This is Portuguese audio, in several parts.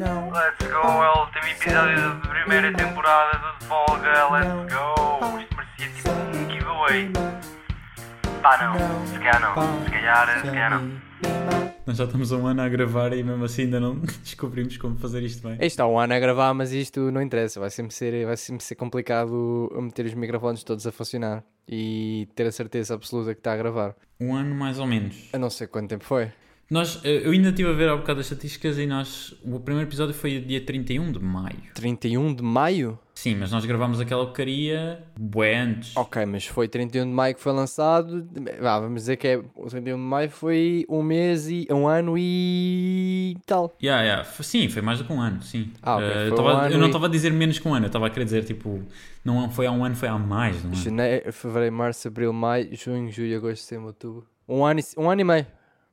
não, Let's go, é o último episódio da primeira temporada do De Folga. Let's go. Isto merecia tipo um giveaway. Pá, não. Se calhar não. Se calhar, se calhar não. Nós já estamos há um ano a gravar e mesmo assim ainda não descobrimos como fazer isto bem. Isto há um ano a gravar, mas isto não interessa. Vai sempre ser, vai sempre ser complicado meter os microfones todos a funcionar e ter a certeza absoluta que está a gravar. Um ano mais ou menos. Eu não sei quanto tempo foi. Nós, eh, eu ainda estive a ver há bocado as estatísticas e nós. O primeiro episódio foi dia 31 de maio. 31 de maio? Sim, mas nós gravámos aquela porcaria bué antes. Ok, mas foi 31 de maio que foi lançado. Vá, vamos dizer que é. O 31 de maio foi um mês e. um ano e. tal. Yeah, yeah. Sim, foi mais do que um ano, sim. Ah, ok, Eh, foi eu, um tava- ano eu não e- estava a dizer menos que um ano, eu estava a querer dizer tipo. Não foi há um ano, foi há mais um. Janeiro, fevereiro, março, abril, maio, junho, julho, agosto, setembro, outubro. Um ano e, um ano e meio.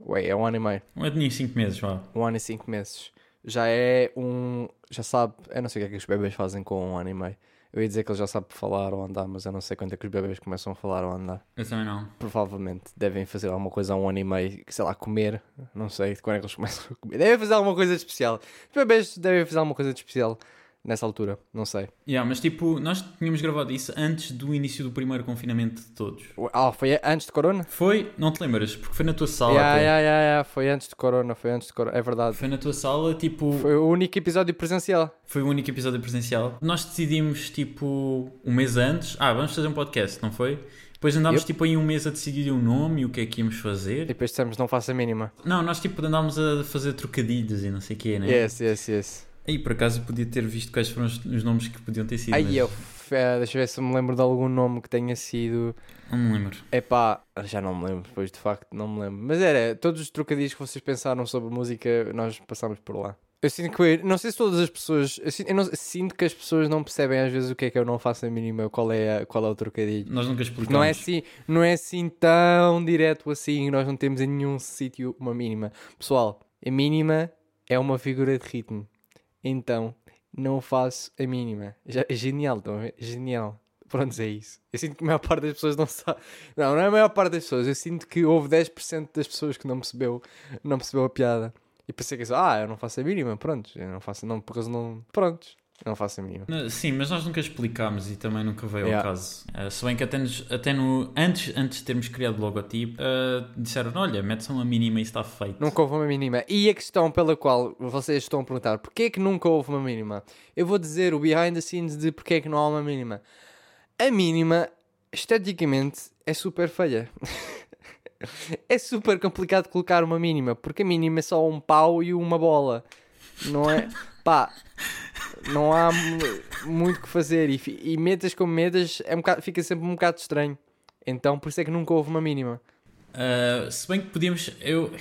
Ué, é um ano e meio. Um ano e cinco meses, vá. Um ano e cinco meses. Já é um. Já sabe. Eu não sei o que é que os bebês fazem com um ano e meio. Eu ia dizer que ele já sabe falar ou andar, mas eu não sei quando é que os bebês começam a falar ou andar. Eu também não. Provavelmente devem fazer alguma coisa há um ano e meio, sei lá, comer. Não sei de quando é que eles começam a comer. Devem fazer alguma coisa de especial. Os bebês devem fazer alguma coisa de especial nessa altura. Não sei. Yeah, mas tipo, nós tínhamos gravado isso antes do início do primeiro confinamento de todos. Ah, foi antes de Corona? Foi, não te lembras? Porque foi na tua sala. Yeah, até. yeah, yeah, yeah, Foi antes de Corona, foi antes de Corona. É verdade. Foi na tua sala, tipo, foi... Foi o único episódio presencial. o único episódio presencial. Nós decidimos, tipo, um mês antes, ah, vamos fazer um podcast, não foi? Depois andámos, Yep. tipo, aí um mês a decidir o nome e o que é que íamos fazer. E depois dissemos, não faça a mínima. Não, nós, tipo, andámos a fazer trocadilhos e não sei o quê, né? Yes, yes, yes. Aí, por acaso, eu podia ter visto quais foram os, os nomes que podiam ter sido. Aí mas eu, eh, deixa eu ver se eu me lembro de algum nome que tenha sido. Não me lembro. Epá, já não me lembro, depois de facto não me lembro. Mas era, todos os trocadilhos que vocês pensaram sobre música, nós passámos por lá. Eu sinto que, não sei se todas as pessoas, eu sinto, eu não- sinto que as pessoas não percebem às vezes o que é que eu não faço a mínima, qual é, a- qual é o trocadilho. Nós nunca explicamos. Não é assim, não é assim tão direto assim, nós não temos em nenhum sítio uma mínima. Pessoal, a mínima é uma figura de ritmo. Então, não faço a mínima. Já, é genial, estão a ver? Genial. Pronto, é isso. Eu sinto que a maior parte das pessoas não sabe. Não, não é a maior parte das pessoas. Eu sinto que houve 10% das pessoas que não percebeu, não percebeu a piada. E pensei que isso, ah, eu não faço a mínima, pronto. Eu não faço, não, porque eles não. Pronto, eu não faço a mínima. Sim, mas nós nunca explicámos e também nunca veio Yeah. ao caso. Eh, se bem que até, nos- até no, antes, antes de termos criado o logotipo, eh, disseram: olha, mete-se uma mínima e está feito. Nunca houve uma mínima. E a questão pela qual vocês estão a perguntar porquê é que nunca houve uma mínima? Eu vou dizer o behind the scenes de porquê é que não há uma mínima. A mínima, esteticamente, é super feia. é super complicado colocar uma mínima, porque a mínima é só um pau e uma bola. Não é? Pá, não há mu- muito que fazer. E, e metas como metas, é um bocado- fica sempre um bocado estranho. Então, por isso é que nunca houve uma mínima. Uh, se bem que podíamos, eu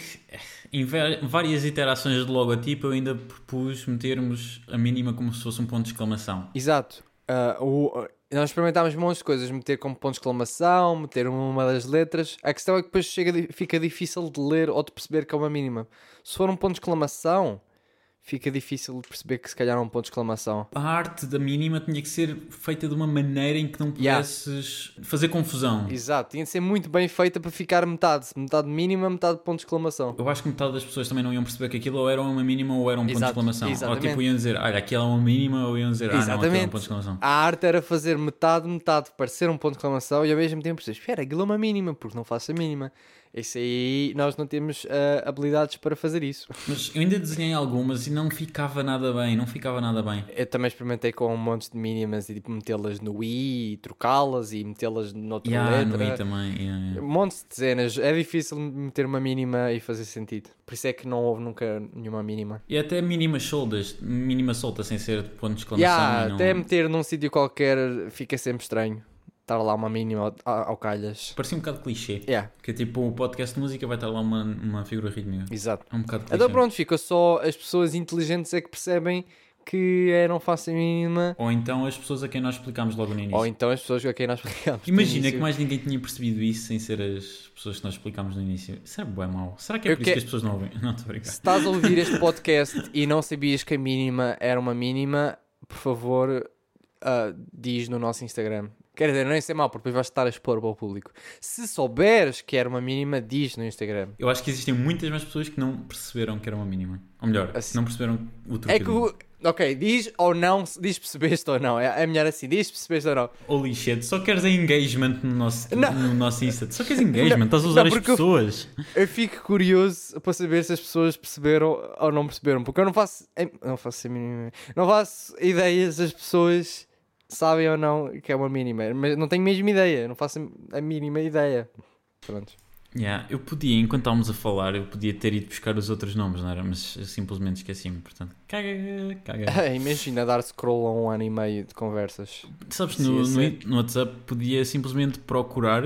em várias iterações do logotipo eu ainda propus metermos a mínima como se fosse um ponto de exclamação. Exato. Ah, o- nós experimentámos montes de coisas, meter como ponto de exclamação, meter uma das letras. A questão é que depois chega, fica difícil de ler ou de perceber que é uma mínima. Se for um ponto de exclamação, fica difícil de perceber que se calhar é um ponto de exclamação. A arte da mínima tinha que ser feita de uma maneira em que não Yeah. pudesses fazer confusão. Exato, tinha de ser muito bem feita para ficar metade. Metade mínima, metade ponto de exclamação. Eu acho que metade das pessoas também não iam perceber que aquilo ou era uma mínima ou era um ponto de Exato, exclamação. Ou exatamente. tipo iam dizer, olha, aquilo é uma mínima ou iam dizer, ah, não, aquilo é um Exatamente. ponto de exclamação. A arte era fazer metade, metade, parecer um ponto de exclamação e ao mesmo tempo dizer, espera, aquilo é uma mínima, porque não faço a mínima. Isso aí, nós não temos ah, habilidades para fazer isso. Mas eu ainda desenhei algumas e não ficava nada bem, não ficava nada bem. Eu também experimentei com um monte de mínimas e tipo metê-las no i, e trocá-las e metê-las noutra Yeah, no letra. i também. yeah, yeah. Um monte de dezenas. É difícil meter uma mínima e fazer sentido. Por isso é que não houve nunca nenhuma mínima. E até mínimas soltas, mínima solta sem ser de ponto de exclamação. Yeah, não... Até meter num sítio qualquer fica sempre estranho. Estar lá uma mínima ao, ao calhas. Parecia um bocado clichê. Yeah, Que é tipo o podcast de música vai estar lá uma, uma figura rítmica. exato. É um bocado clichê. Então pronto, fica só as pessoas inteligentes é que percebem que é não faço a mínima. Ou então as pessoas a quem nós explicámos logo no início. Ou então as pessoas a quem nós explicamos. no Imagina que mais ninguém tinha percebido isso sem ser as pessoas que nós explicámos no início. Isso bem mau. Será que é Eu por isso que- que as pessoas não ouvem? Não, estou a brincar. Se estás a ouvir este podcast e não sabias que a mínima era uma mínima, por favor, ah, diz no nosso Instagram. Quer dizer, nem sei mal, porque depois vais estar a expor para o público. Se souberes que era uma mínima, diz no Instagram. Eu acho que existem muitas mais pessoas que não perceberam que era uma mínima. Ou melhor, Assim- não perceberam o É que, o- ok, diz ou não, diz percebeste ou não. É, é melhor assim, diz percebeste ou não. Holy shit, só queres é engagement no nosso, Não. no nosso Insta. Só queres engagement, estás a usar Não, as porque eu- pessoas. Eu fico curioso para saber se as pessoas perceberam ou não perceberam, porque eu não faço, em- não faço não faço ideia se as pessoas sabem ou não que é uma mínima, mas não tenho mesmo ideia, não faço a mínima ideia. Pronto. Yeah, eu podia, enquanto estávamos a falar, eu podia ter ido buscar os outros nomes, não era? Mas eu simplesmente esqueci-me, portanto, caga, caga. Imagina dar scroll a um ano e meio de conversas. Sabes, no, no, no WhatsApp podia simplesmente procurar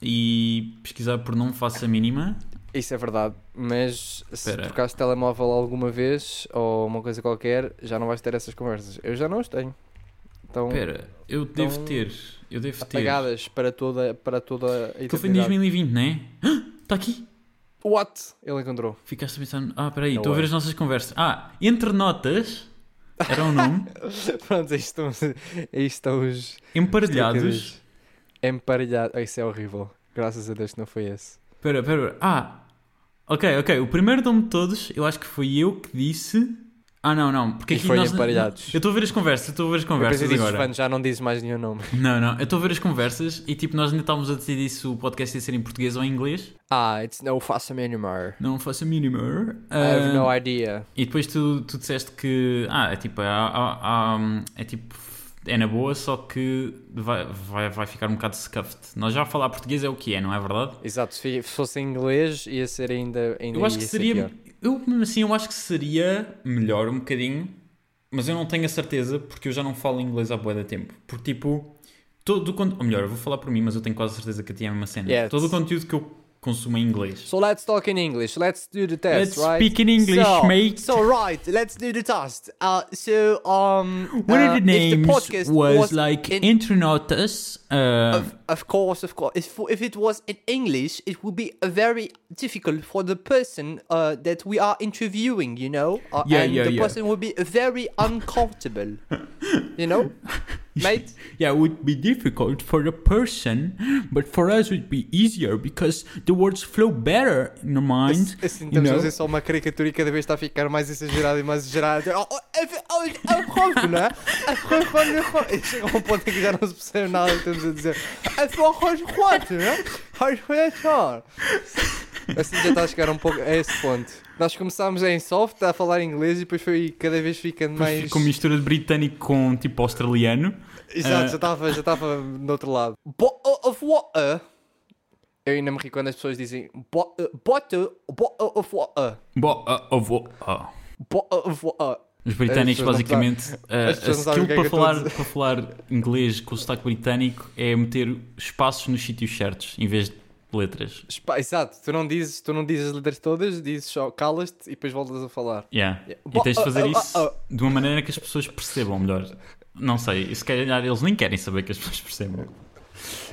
e pesquisar por não faço a mínima. Isso é verdade, mas se Espera. trocares telemóvel alguma vez ou uma coisa qualquer, já não vais ter essas conversas. Eu já não as tenho. Então, Espera, eu devo Então, ter, eu devo ter. apagadas para toda, para toda a Que foi em eternidade. 2020, não é? Está aqui. What? Ele encontrou. Ficaste a pensar, ah, peraí, estou a ver way. as nossas conversas. Ah, entre notas, era o nome, Pronto, aí estão, aí estão os emparelhados. emparelhados. Isso é horrível. Graças a Deus que não foi esse. Espera, espera, espera. Ah, ok, ok. O primeiro nome de todos, eu acho que foi eu que disse. Ah, não, não. Porque E aqui foi nós. emparelhados. Eu estou a ver as conversas, eu estou a ver as conversas eu agora. "Fã, já não dizes mais nenhum nome. Não, não, eu estou a ver as conversas e tipo, nós ainda estávamos a decidir se o podcast ia ser em português ou em inglês. Ah, it's no faço anymore. Não faço a mínima. I have Ah, no idea. E depois tu, tu disseste que. Ah, é tipo. É, há- há- é tipo. É na boa, só que vai, vai, vai ficar um bocado scuffed. Nós já falar português é o que é, não é verdade? Exato, se se fosse em inglês ia ser ainda, ainda Eu acho que ia ser seria. pior. Eu, mesmo assim, eu acho que seria melhor um bocadinho, mas eu não tenho a certeza porque eu já não falo inglês há boa da tempo. Porque, tipo, todo o conteúdo. Ou melhor, eu vou falar por mim, mas eu tenho quase a certeza que a ti é a mesma cena. Yeah, todo o conteúdo que eu consumo em inglês. So let's talk in English. Let's do the test, Let's right? speak in English, so, mate. So right, let's do the test. Uh, so um, One uh, of the if the names podcast was, like in-. Uh, Of, of course, of course. If, if it was in English, it would be very difficult for the person uh, that we are interviewing, you know? Uh, Yeah, and yeah, the yeah. person would be very uncomfortable. you know? Mate? yeah, it would be difficult for the person, but for us it would be easier because the words flow better in the mind. Assim, you estamos a fazer só uma caricatura e cada vez está a ficar mais exagerado e mais exagerado. Oh, oh, é- não é? É rouco. E chega a um ponto em que já não se percebe nada que estamos a dizer. É só rouco, não é? Rouco, Assim já está a chegar um pouco a esse ponto. Nós começámos em soft a falar inglês e depois foi cada vez ficando mais. ficou mistura de britânico com tipo australiano. Exato, Ah. já estava já estava do outro lado. Bottle of water. Eu ainda me ri quando as pessoas dizem bo- uh, bottle, of water. Bo uh, of? Oh. Bottle of water. Os britânicos, basicamente, que é para, que eu falar, a para falar inglês com o sotaque britânico é meter espaços nos sítios certos em vez de letras. Exato, tu não dizes, tu não dizes as letras todas, dizes só calas-te e depois voltas a falar. Yeah. Yeah. E tens de fazer uh, uh, isso uh. de uma maneira que as pessoas percebam melhor. Não sei, se calhar eles nem querem saber que as pessoas percebam.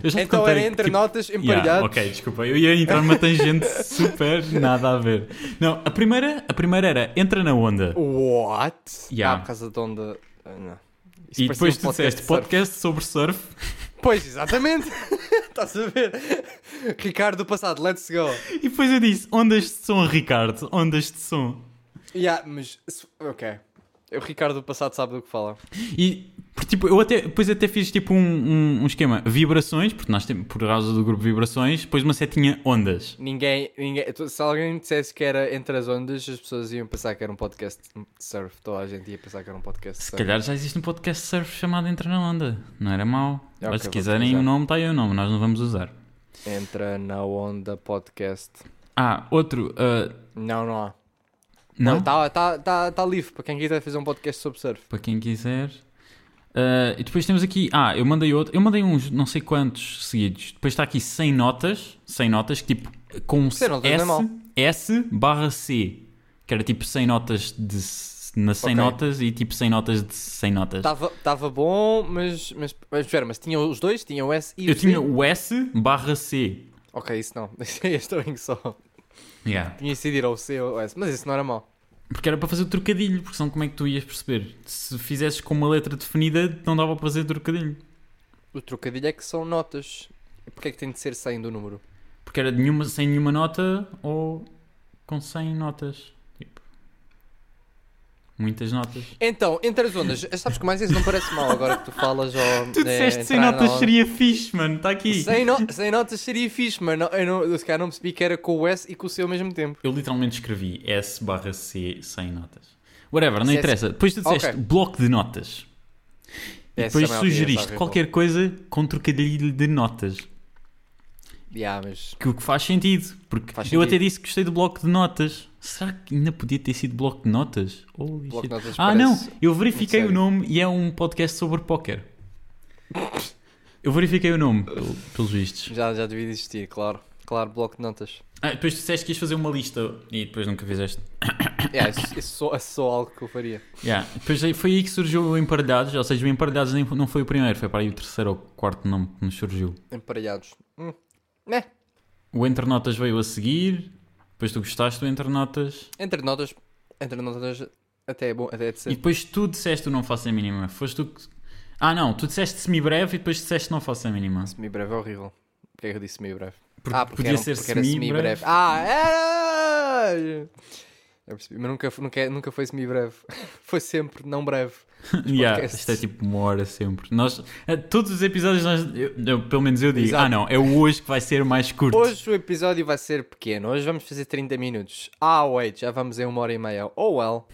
Então era que, entre tipo, notas Yeah, emparelhados. ok, desculpa, eu ia entrar numa tangente super nada a ver. Não, a primeira, a primeira era entra na onda. What? Yeah. Ah, por causa de onde. ah, Não. Isso E depois um tu disseste de podcast sobre surf. Pois, exatamente. Estás a ver? Ricardo do passado, let's go. E depois eu disse ondas de som, Ricardo, ondas de som. Yeah, mas. Ok. O Ricardo do passado sabe do que fala. E por, tipo, eu até, depois até fiz tipo um, um, um esquema vibrações, porque nós temos por causa do grupo vibrações, depois uma setinha ondas. Ninguém, ninguém. Se alguém dissesse que era entre as ondas, as pessoas iam pensar que era um podcast de surf. Toda a gente ia pensar que era um podcast de Se surf. calhar já existe um podcast surf chamado Entra na Onda. Não era mau. É, Mas se quiserem o nome, está aí o nome, nós não vamos usar. Entra na onda podcast. Ah, outro. ah, Não, não há. não? Está tá, tá, tá livre para quem quiser fazer um podcast sobre surf. Para quem quiser. Ah, e depois temos aqui. Ah, eu mandei outro. Eu mandei uns não sei quantos seguidos. Depois está aqui 100 notas. 100 notas, que tipo. Com S. S barra C. Que era tipo 100 notas de. Na 100 Ok. notas e tipo 100 notas de 100 notas. Estava bom, mas, mas, mas espera, mas tinha os dois? Tinha o S e eu o C? tinha o S barra C. Ok, isso não. Este é só. Yeah. Tinha decidido o C ou o S, mas isso não era mau. Porque era para fazer o trocadilho, porque senão como é que tu ias perceber? Se fizesses com uma letra definida, não dava para fazer trocadilho. O trocadilho é que são notas. E porquê é que tem de ser 100 do número? Porque era de nenhuma, sem nenhuma nota ou com 100 notas. Muitas notas. Então, entre as ondas, sabes que mais isso não parece mal agora que tu falas ou. Tu disseste 100 notas seria fixe, mano. Está aqui. 100, no... 100 notas seria fixe, mas não, eu, não, eu se calhar não percebi que era com o S e com o C ao mesmo tempo. Eu literalmente escrevi S barra C 100 notas. Whatever, não é- interessa. Depois tu disseste Ok. bloco de notas. E depois é sugeriste qualquer coisa com trocadilho de notas. Yeah, mas. Que o que faz sentido. Porque Faz eu sentido. até disse que gostei do bloco de notas. Será que ainda podia ter sido bloco de notas? Holy Bloco de notas ah, não. Eu verifiquei o nome e é um podcast sobre póquer. Eu verifiquei o nome, pelo- pelos vistos. Já, já devia existir, claro. Claro, bloco de notas. Ah, depois disseste que ias fazer uma lista e depois nunca fizeste. Yeah, isso, isso só, é só algo que eu faria. Yeah. Depois foi aí que surgiu o Emparelhados, ou seja, o Emparelhados nem- não foi o primeiro, foi para aí o terceiro ou quarto nome que nos surgiu. Emparelhados. Hum. Né? O Entre Notas veio a seguir, depois tu gostaste do Entre Notas Entre notas. Entre notas até é bom. Até é de e ser. depois tu disseste o Não Faço a Mínima. Foste tu que. Ah não, tu disseste semi-breve e depois disseste Não Faço a Mínima. Semi-breve é horrível. Porquê é que eu disse semi-breve? Porque ah, porque podia era, ser semi-breve. semi-breve. Ah, é! Eu percebi, mas nunca, nunca, nunca foi semi-breve. foi sempre não breve. Yeah, isto é tipo uma hora sempre. Nós, eh, todos os episódios, nós, eu- eu- pelo menos eu digo, Exato. ah não, é hoje que vai ser mais curto. Hoje o episódio vai ser pequeno. Hoje vamos fazer 30 minutos. Ah, wait, já vamos em uma hora e meia. Oh well.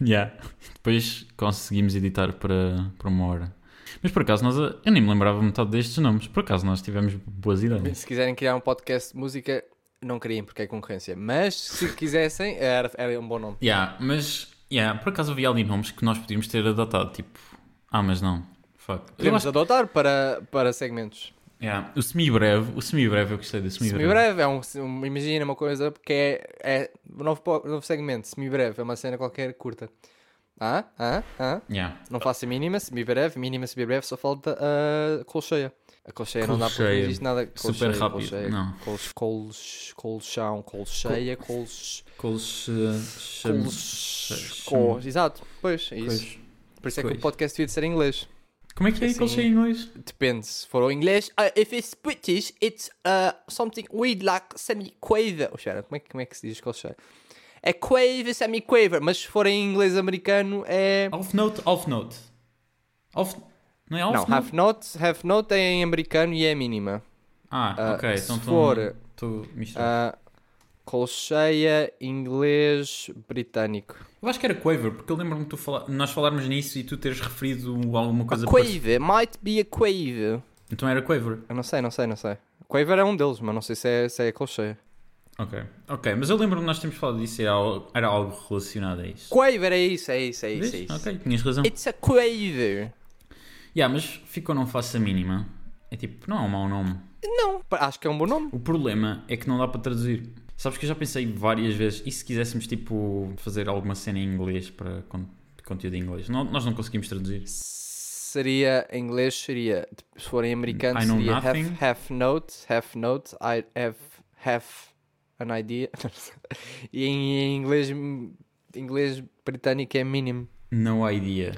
Yeah. Depois conseguimos editar para, para uma hora. Mas por acaso, nós, eu nem me lembrava metade destes nomes. Por acaso, nós tivemos boas ideias. Se quiserem criar um podcast de música, não criem porque é concorrência. Mas se quisessem, era, era um bom nome. Yeah, mas, yeah, por acaso havia ali nomes que nós podíamos ter adotado. Tipo, ah, mas não. Fuck. Podemos acho, adotar para, para segmentos. yeah, o semi-breve, o semi-breve eu gostei do semi-breve. Semi-breve é um, um- Imagina uma coisa que é, é um novo, novo segmento. Semi-breve é uma cena qualquer curta. Ah? Ah? Ah? Yeah. Não faço a mínima, semi-breve, mínima, semi-breve, só falta a colcheia. A colcheia não dá não Colcheia. existe nada. Super Colcheia, rápido, colcheia, não. Cols, cols, colchão, colcheia, cols, cols, cham- col- Exato, pois, é isso. cois. Por isso é que o podcast devia de ser em inglês. Como é que é Assim- colcheia em inglês? Depende, se for o inglês. Uh, if it's British, it's uh, something we'd like semi-quaver. Oh, espera, como é, que- como é que se diz colcheia? É quaver, semi-quaver, mas se for em inglês americano é... Off note, off note. Off, não é off Não, note? half note, half note é em americano e é mínima. Ah, Ah, ok. se Então for, misturado. Uh, colcheia, inglês, britânico. Eu acho que era Quaver, porque eu lembro-me de tu fala... nós falarmos nisso e tu teres referido alguma coisa A quaver, might be a quaver. Então era Quaver. Eu não sei, não sei, não sei. Quaver é um deles, mas não sei se é, se é colcheia. Ok. Ok, mas eu lembro-me de nós tínhamos falado disso e era algo, era algo relacionado a isso. Quaver é isso, é isso, é isso, é isso. Ok, tinhas razão. It's a quaver. Yeah, mas ficou não faço a mínima. É tipo, não é um mau nome. Não, acho que é um bom nome. O problema é que não dá para traduzir. Sabes que eu já pensei várias vezes, e se quiséssemos tipo fazer alguma cena em inglês para con- conteúdo em inglês? Não- nós não conseguimos traduzir. Seria, em inglês seria, se for em americano I know seria nothing. half, half note, half note, I have half an idea. e em, em inglês, inglês britânico é mínimo. No idea.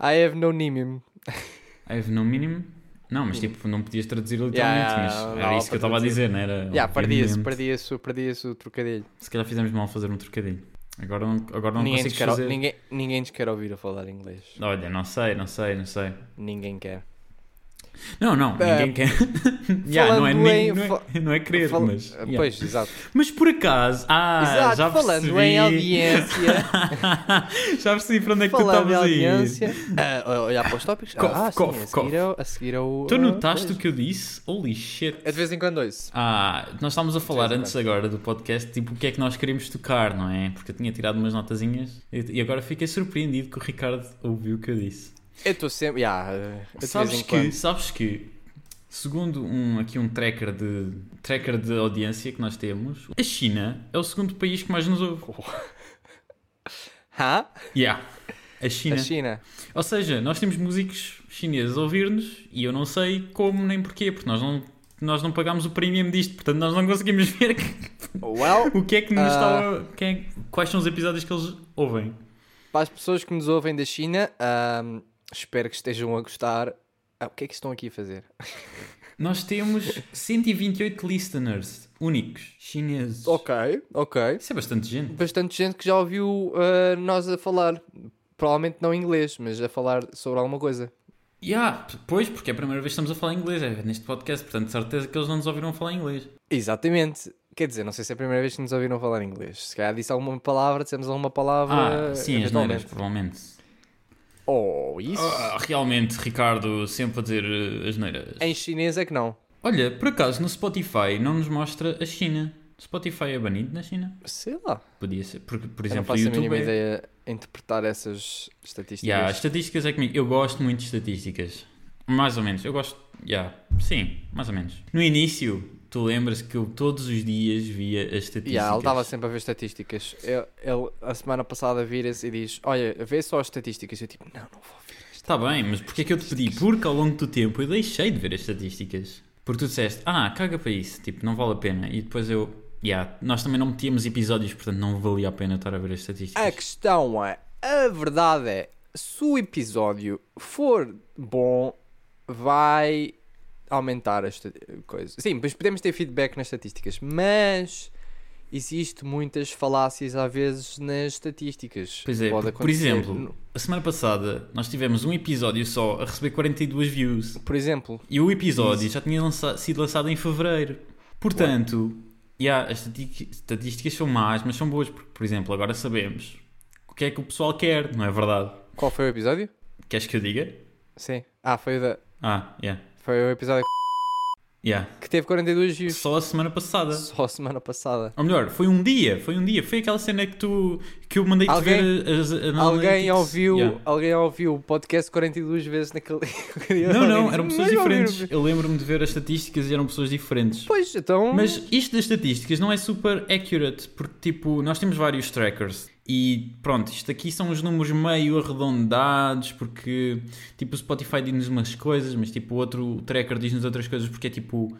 I have no minimum. I have no mínimo? Não, mas tipo, não podias traduzir literalmente, Yeah, mas era isso que eu estava a dizer, não era? Yeah, perdia-se, perdia-se, perdia-se o trocadilho. Se calhar fizemos mal fazer um trocadilho. Agora não, agora não ninguém, fazer. ninguém, ninguém nos quer ouvir a falar inglês. Olha, não sei, não sei, não sei. Ninguém quer. Não, não, Eh, ninguém quer. yeah, não, é, em- não, é, não é querer, Fala- mas. yeah. Pois, exato. Mas por acaso. Ah, exato, já falando percebi. em audiência. já percebi para onde é que tu falando em estavas a ir. audiência. ah, olhar para os tópicos. Cough, ah, sim, cough, a seguir, ao- a seguir ao. Tu ah, notaste pois. o que eu disse? Holy shit. É de vez em quando isso. Ah, nós estávamos a falar antes agora do podcast, tipo, o que é que nós queremos tocar, não é? Porque eu tinha tirado umas notazinhas e agora fiquei surpreendido que o Ricardo ouviu o que eu disse. Eu estou sempre. Yeah, Sabes que, sabes que, segundo um, aqui um tracker de, tracker de audiência que nós temos, a China é o segundo país que mais nos ouve. Hã? Yeah. A China. A China. Ou seja, nós temos músicos chineses a ouvir-nos e eu não sei como nem porquê, porque nós não, nós não pagámos o premium disto, portanto nós não conseguimos ver que- Well, o que é que nos Ah. está quem é- quais são os episódios que eles ouvem. para as pessoas que nos ouvem da China, ahm, espero que estejam a gostar Ah, o que é que estão aqui a fazer? Nós temos 128 listeners únicos, chineses. Ok, ok. Isso é bastante gente. Bastante gente que já ouviu ah, nós a falar. Provavelmente não em inglês, mas a falar sobre alguma coisa. Yeah, pois, porque é a primeira vez que estamos a falar inglês é neste podcast, portanto, certeza que eles não nos ouviram falar inglês. Exatamente. Quer dizer, não sei se é a primeira vez que nos ouviram falar inglês. Se calhar disse alguma palavra, dissemos alguma palavra. Ah, sim, as neiras, provavelmente. Oh, isso? Ah, realmente, Ricardo, sempre a dizer uh, as neiras. Em chinês é que não. Olha, por acaso no Spotify não nos mostra a China. Spotify é banido na China? Sei lá. Podia ser. Porque, por Eu não exemplo, faço a YouTube. mínima É... ideia a interpretar essas estatísticas. Yeah, as estatísticas é comigo. Eu gosto muito de estatísticas. Mais ou menos. Eu gosto. Yeah. Sim, mais ou menos. No início, tu lembras que eu todos os dias via as estatísticas. Yeah, ele estava sempre a ver estatísticas. Ele, ele, a semana passada vira-se e diz: Olha, vê só as estatísticas. Eu tipo, não, não vou ver. Está bem, mas porquê é que eu te pedi? Porque ao longo do tempo eu deixei de ver as estatísticas. Porque tu disseste, ah, caga para isso, tipo, não vale a pena. E depois eu, yeah, nós também não metíamos episódios, portanto não valia a pena estar a ver as estatísticas. A questão é: a verdade é, se o episódio for bom, vai aumentar a esta- coisa. Sim, mas podemos ter feedback nas estatísticas, mas existe muitas falácias às vezes nas estatísticas. Pois é, Pode por- exemplo, A semana passada nós tivemos um episódio só a receber 42 views. Por exemplo, E o episódio já tinha lança- sido lançado em fevereiro. Portanto, yeah, as estatísticas são más, mas são boas. Porque, por exemplo, agora sabemos o que é que o pessoal quer, não é verdade? qual foi o episódio? Queres que eu diga? Sim. Ah, foi o, da, Ah, yeah. Foi o episódio Yeah. que teve 42 views. Só a semana passada. Só a semana passada. Ou melhor, foi um dia, foi um dia. Foi aquela cena que tu que eu mandei-te Alguém- ver as, as Alguém ouviu, Yeah. alguém ouviu o podcast 42 vezes naquele dia. Não, não, eram pessoas diferentes. Eu lembro-me de ver as estatísticas e eram pessoas diferentes. Pois, então. Mas isto das estatísticas não é super accurate, porque tipo, nós temos vários trackers e pronto, isto aqui são os números meio arredondados, porque tipo o Spotify diz-nos umas coisas, mas tipo o outro tracker diz-nos outras coisas, porque é tipo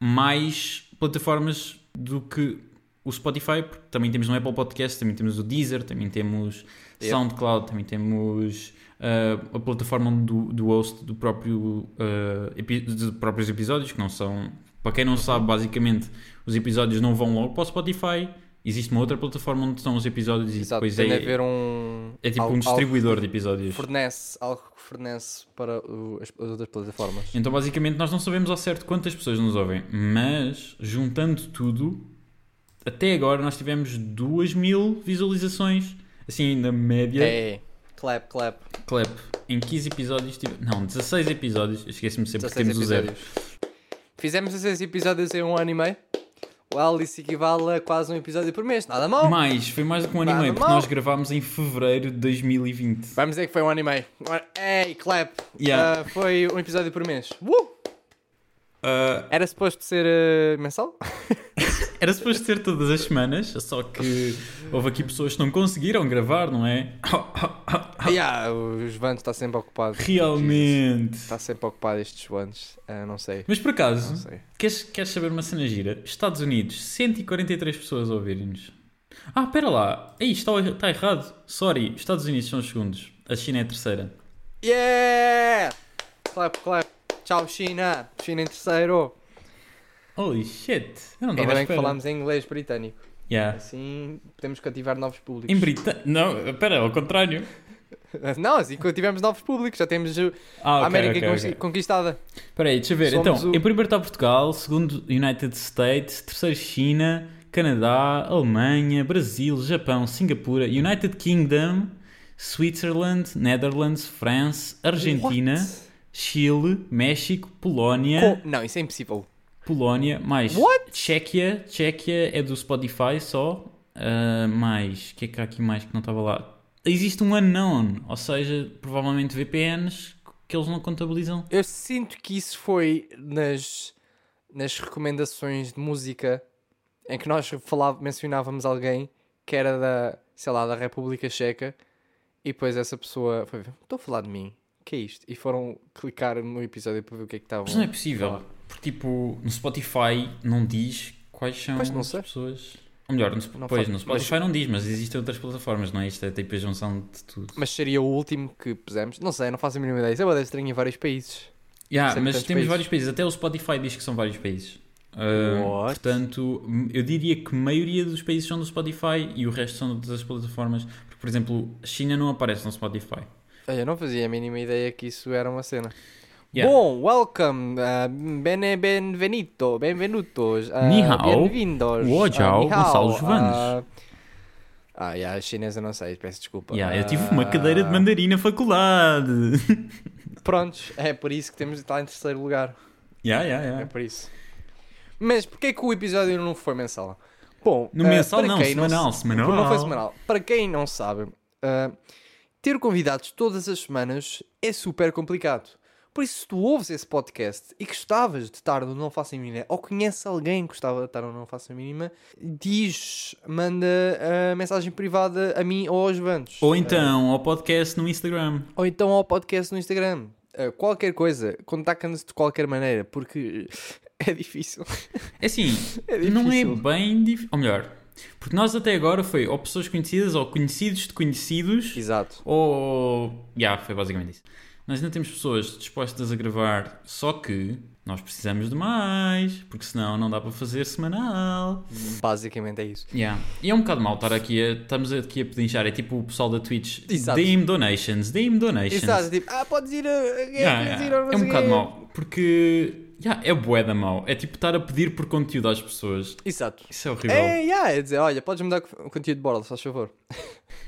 mais plataformas do que o Spotify, porque também temos no Apple Podcast, também temos o Deezer, também temos. SoundCloud, também temos ah, a plataforma do, do host do próprio, ah, epi- dos próprios episódios, que não são. Para quem não sabe, basicamente, os episódios não vão logo para o Spotify. Existe uma outra plataforma onde estão os episódios e Exato, depois tem é, haver um. é tipo algo- um distribuidor de episódios. Fornece, algo que fornece para o- as, as outras plataformas. Então, basicamente, nós não sabemos ao certo quantas pessoas nos ouvem, mas juntando tudo, até agora nós tivemos 2 mil visualizações, assim, na média. É. Clap, clap. Clap, em 15 episódios, tive... não, 16 episódios, esqueci-me sempre que 16 temos o zero. episódios. Fizemos 16 episódios em um ano e meio. Well, isso equivale a quase um episódio por mês. Nada mal. Mais, foi mais do que um e meio, porque mal. nós gravámos em fevereiro de 2020. Vamos dizer que foi um ano e meio. Ei, clap. Yeah. Ah, foi um episódio por mês. Uh! Ah, Era suposto ser ah, mensal? era suposto ser todas as semanas, só que houve aqui pessoas que não conseguiram gravar, não é? yeah, o João está sempre ocupado. Realmente. Está sempre ocupado estes Joanes. Ah, não sei. Mas por acaso. Queres, queres saber uma cena gira? Estados Unidos, 143 pessoas a ouvirem-nos. Ah, espera lá. Aí, está, está errado. Sorry, Estados Unidos são os segundos. A China é a terceira. Yeah! Clap, clap. Tchau, China. China em terceiro. Holy shit. Eu não Ainda bem que falamos em inglês britânico. Yeah. Assim podemos cativar novos públicos. Em Britânia... Não, espera, ao contrário. Não, assim tivemos novos públicos. Já temos uh, Ah, a ok, América ok, conquist- ok. conquistada. Espera aí, deixa eu ver. Somos então, o- em primeiro está Portugal, segundo United States, terceiro China, Canadá, Alemanha, Brasil, Japão, Singapura, United Kingdom, Switzerland, Netherlands, France, Argentina, What? Chile, México, Polónia, Co- Não, isso é impossível. Polónia, mais What? Tchequia, Tchequia é do Spotify só, Ah, mais, o que é que há aqui mais que não estava lá? Existe um unknown, ou seja, provavelmente VPNs que eles não contabilizam. Eu sinto que isso foi nas, nas recomendações de música em que nós falava, mencionávamos alguém que era da, sei lá, da República Checa e depois essa pessoa foi estou a falar de mim, que é isto? E foram clicar no episódio para ver o que é que estavam. Mas não é possível, porque tipo, no Spotify não diz quais são Pois, as sei. pessoas. Ou melhor, no, Não pois, no Spotify não diz, mas existem outras plataformas, não é? Isto é tipo a junção de tudo. Mas seria o último que pusemos? Não sei, não faço a mínima ideia. Isso é uma estranha em vários países. Yeah, que mas temos países. vários países, até o Spotify diz que são vários países. Uh, portanto, eu diria que a maioria dos países são do Spotify e o resto são das plataformas. Porque, por exemplo, a China não aparece no Spotify. Eu não fazia a mínima ideia que isso era uma cena. Yeah. Bom, welcome, uh, bene, benvenuto, benvenutos, uh, Ni hao, bem-vindos. wo uh, jiao, hao, Gonçalo Giovanes. uh, Ah, yeah, chinesa não sei, peço desculpa. Yeah, eu tive uma Ah, cadeira de mandarim na faculdade. Prontos, é por isso que temos de estar em terceiro lugar. yeah, yeah, É yeah. por isso. Mas porquê que o episódio não foi mensal? Bom, No ah, mensal não, semanal, se- semanal. Não foi semanal. Para quem não sabe, ah, ter convidados todas as semanas é super complicado. Por isso, se tu ouves esse podcast e gostavas de estar no Não Faça Mínima, ou conheces alguém que gostava de estar no Não Faça Mínima, diz, manda a mensagem privada a mim ou aos Vantos. Ou então ao podcast no Instagram. Ou então ao podcast no Instagram. Uh, qualquer coisa, contacta-nos de qualquer maneira, porque é difícil. É assim, É não é difícil. bem difícil. Ou melhor, porque nós até agora foi ou pessoas conhecidas ou conhecidos de conhecidos. Exato. Ou. Já, foi basicamente isso. Nós ainda temos pessoas dispostas a gravar, só que nós precisamos de mais, porque senão não dá para fazer semanal. Basicamente é isso. Yeah. E é um bocado mal estar aqui a. Estamos aqui a pedinchar. É tipo o pessoal da Twitch. Exato. Deem donations, deem donations. Exato, tipo, ah, podes ir a. Yeah, yeah. ir a É um bocado mau. Porque. Yeah, é bué da mau. É tipo estar a pedir por conteúdo às pessoas. Exato. Isso é horrível. É, yeah, é dizer, olha, podes mudar o conteúdo de borda, se faz favor.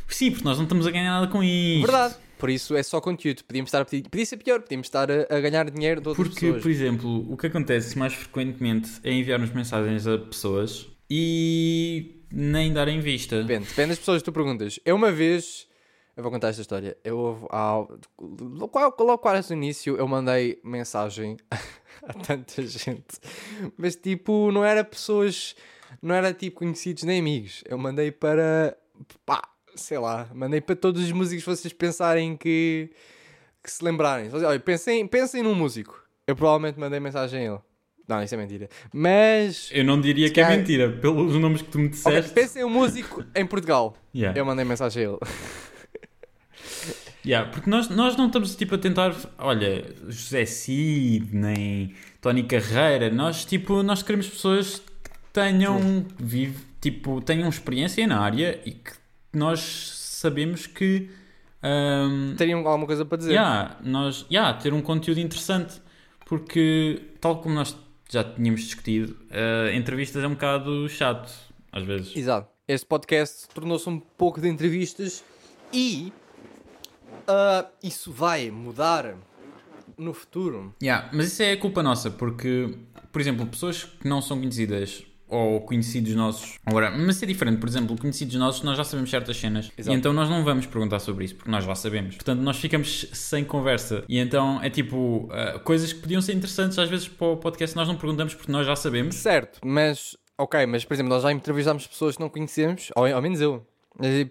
Sim, porque nós não estamos a ganhar nada com isto. Verdade. Por isso é só conteúdo. Podíamos estar a pedir. Podia ser pior, podíamos estar a, a ganhar dinheiro de outras Porque, pessoas. por exemplo, o que acontece mais frequentemente é enviarmos mensagens a pessoas e nem darem vista. Depende, depende das pessoas que tu perguntas. Eu uma vez, eu vou contar esta história. Eu ao, logo quase no início eu mandei mensagem a tanta gente, mas tipo não era pessoas, não era tipo conhecidos nem amigos. Eu mandei para pá, sei lá, mandei para todos os músicos vocês pensarem que, que se lembrarem. Olha, pensem, pensem num músico. Eu provavelmente mandei mensagem a ele. Não, isso é mentira. Mas Eu não diria que é calhar- mentira, pelos nomes que tu me disseste. pensem um músico em Portugal. Yeah. Eu mandei mensagem a ele. Yeah, porque nós, nós não estamos tipo a tentar, olha, José Cid, nem Tony Carreira, nós tipo, nós queremos pessoas que tenham, vive, tipo, tenham experiência na área e que nós sabemos que ahm, Teriam alguma coisa para dizer? yeah, nós, yeah, ter um conteúdo interessante, porque tal como nós já tínhamos discutido, uh, entrevistas é um bocado chato, às vezes. Exato. Este podcast tornou-se um pouco de entrevistas e ah, isso vai mudar no futuro. Yeah, mas isso é culpa nossa, porque, por exemplo, pessoas que não são conhecidas ou conhecidos nossos, agora, mas é diferente, por exemplo, conhecidos nossos, nós já sabemos certas cenas Exato. e então nós não vamos perguntar sobre isso, porque nós já sabemos. Portanto, nós ficamos sem conversa e então é tipo, ah, coisas que podiam ser interessantes às vezes para o podcast nós não perguntamos porque nós já sabemos. Certo, mas ok, mas por exemplo, nós já entrevistámos pessoas que não conhecemos, ou ao menos eu,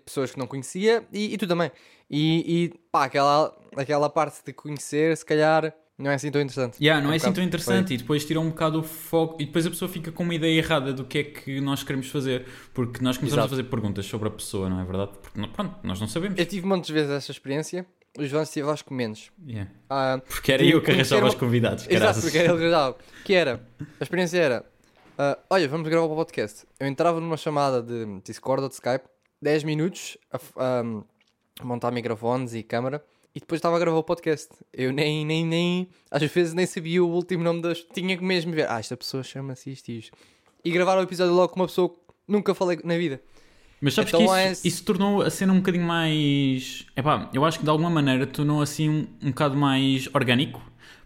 pessoas que não conhecia e, e tu também. E, e pá, aquela, aquela parte de conhecer, se calhar, não é assim tão interessante. Yeah, não um é assim tão interessante e depois tira um bocado o foco e depois a pessoa fica com uma ideia errada do que é que nós queremos fazer porque nós começamos Exato. a fazer perguntas sobre a pessoa, não é verdade? Porque pronto, nós não sabemos. Eu tive muitas vezes essa experiência, o João esteve acho que menos. Yeah. Ah, Porque era eu que arranjava conhecer os convidados, Exato, caraças. porque era ele que dava. Que era, a experiência era, ah, olha, vamos gravar o podcast. Eu entrava numa chamada de Discord ou de Skype, 10 minutos, a, a montar microfones e câmara, e depois estava a gravar o podcast. Eu nem, nem, nem, às vezes nem sabia o último nome das... Tinha que mesmo ver, ah, esta pessoa chama-se isto e isto. E gravar o episódio logo com uma pessoa que nunca falei na vida. Mas sabes Então que é- isso, isso tornou a cena um bocadinho mais. Epá, eu acho que de alguma maneira tornou assim um, um bocado mais orgânico.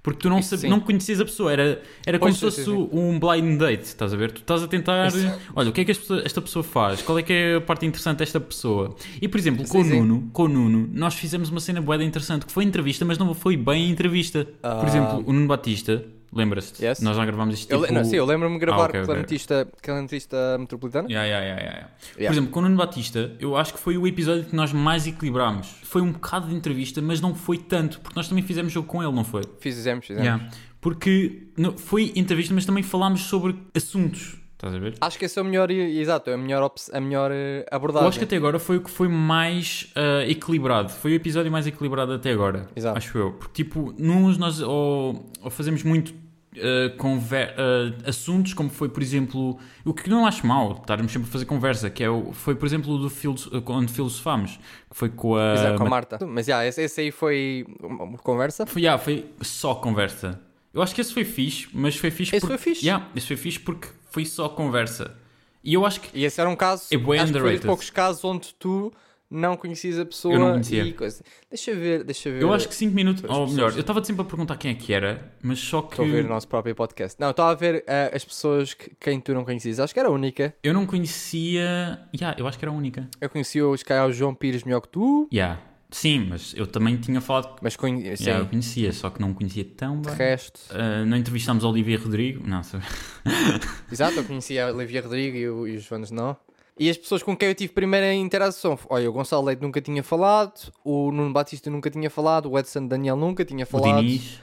Porque tu não, sabe, sim. não conhecias a pessoa, era, era como se sim, fosse sim, um blind date, estás a ver? Tu estás a tentar, olha, o que é que esta pessoa faz? Qual é que é a parte interessante desta pessoa? E, por exemplo, com o Sim, sim. Nuno, com o Nuno, nós fizemos uma cena boeda interessante, que foi entrevista, mas não foi bem entrevista. Por Ah. exemplo, o Nuno Batista, lembras-te? Yes. Nós já gravámos isto Eu, tipo... não, sim, eu lembro-me de gravar Ah, ok, com a ok. notícia- com a notícia metropolitana. Yeah, yeah, yeah, yeah, yeah. Por exemplo, com o Nuno Batista, eu acho que foi o episódio que nós mais equilibramos. Foi um bocado de entrevista, mas não foi tanto, porque nós também fizemos jogo com ele, não foi? Fizemos, fizemos. Yeah. Porque não, foi entrevista, mas também falámos sobre assuntos. Estás a ver? Acho que esse é o melhor, exato, é a melhor, a melhor eh, abordagem. Eu acho que até agora foi o que foi mais ah, equilibrado. Foi o episódio mais equilibrado até agora. Exato. Acho eu. Porque, tipo, nos nós ou, ou fazemos muito ah, conver- ah, assuntos, como foi, por exemplo, o que não acho mal, estarmos sempre a fazer conversa, que é o, foi, por exemplo, o do filos, onde filosofámos, que foi com a. Exato, com a Marta. Mas já, esse, esse aí foi conversa. Foi, yeah, foi só conversa. Eu acho que esse foi fixe, mas foi fixe Esse porque... foi fixe. Yeah, esse foi fixe porque foi só conversa. E eu acho que... E esse era um caso. É bué acho que foi underrated. poucos casos onde tu não conhecias a pessoa Eu não conhecia. e coisa. Deixa ver, deixa ver. Eu acho que 5 minutos... Ou melhor, pessoas- eu estava sempre a perguntar quem é que era, mas só que... Estou a ver o nosso próprio podcast. Não, estava a ver eh, as pessoas que, quem tu não conhecias. Acho que era a única. Eu não conhecia... Yeah, eu acho que era a única. Eu conheci o, se calhar, o João Pires melhor que tu, Yeah. Sim, mas eu também tinha falado... mas conheci. Yeah, eu conhecia, só que não conhecia tão de bem. resto. Ah, não entrevistámos a Olivia Rodrigo. Não, sei. Exato, eu conheci a Olivia Rodrigo e o, e o João não. E as pessoas com quem eu tive primeira interação, olha, o Gonçalo Leite nunca tinha falado, o Nuno Batista nunca tinha falado, o Edson Daniel nunca tinha o falado. Diniz.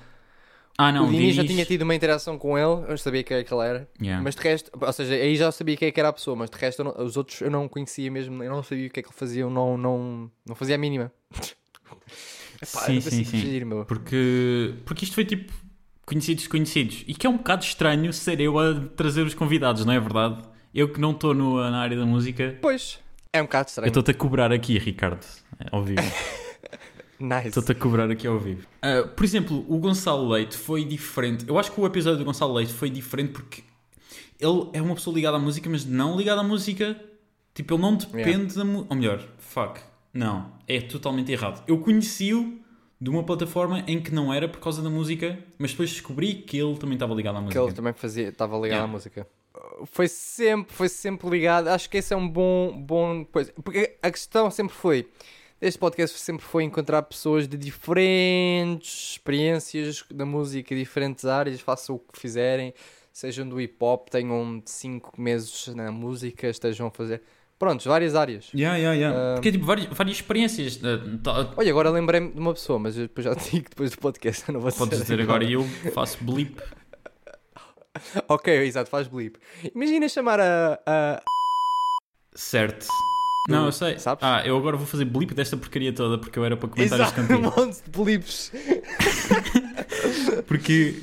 Ah, não, o Diniz já tinha tido uma interação com ele, eu sabia quem é que ele era. Yeah. Mas de resto, ou seja, aí já sabia quem é que era a pessoa, mas de resto eu não- os outros eu não conhecia mesmo, eu não sabia o que é que ele fazia, eu não, não, não fazia a mínima. Epá, Sim, eu não sim, consigo sim. fugir, meu. Porque, porque isto foi tipo conhecidos desconhecidos. E que é um bocado estranho ser eu a trazer os convidados, não é verdade? Eu que não estou na área da música, Pois, é um bocado eu estranho. estou-te a cobrar aqui, Ricardo, ao vivo. Nice. Estou-te a cobrar aqui ao vivo. Ah, por exemplo, o Gonçalo Leite foi diferente. Eu acho que o episódio do Gonçalo Leite foi diferente porque ele é uma pessoa ligada à música, mas não ligada à música. Tipo, ele não depende da música. Ou melhor, fuck. Não, é totalmente errado. Eu conheci-o de uma plataforma em que não era por causa da música, mas depois descobri que ele também estava ligado à que música. ele também fazia, estava ligado Yeah. à música. Foi sempre, foi sempre ligado. Acho que esse é um bom, bom coisa. Porque a questão sempre foi, este podcast sempre foi encontrar pessoas de diferentes experiências da música, diferentes áreas, façam o que fizerem, sejam do hip hop, tenham 5 meses na música, estejam a fazer. Prontos, várias áreas. Yeah, yeah, yeah. Ah. Porque é tipo várias, várias experiências. Ah, tá- Olha, agora lembrei-me de uma pessoa, mas eu depois já te digo depois do podcast. eu Não vou Podes dizer agora eu faço blip. Ok, exato, faz blip. Imagina chamar a- a, Certo. Não, eu sei. Sabes? Ah, eu agora vou fazer blip desta porcaria toda porque eu era para comentar Exato, um contigo. monte de blips. Porque.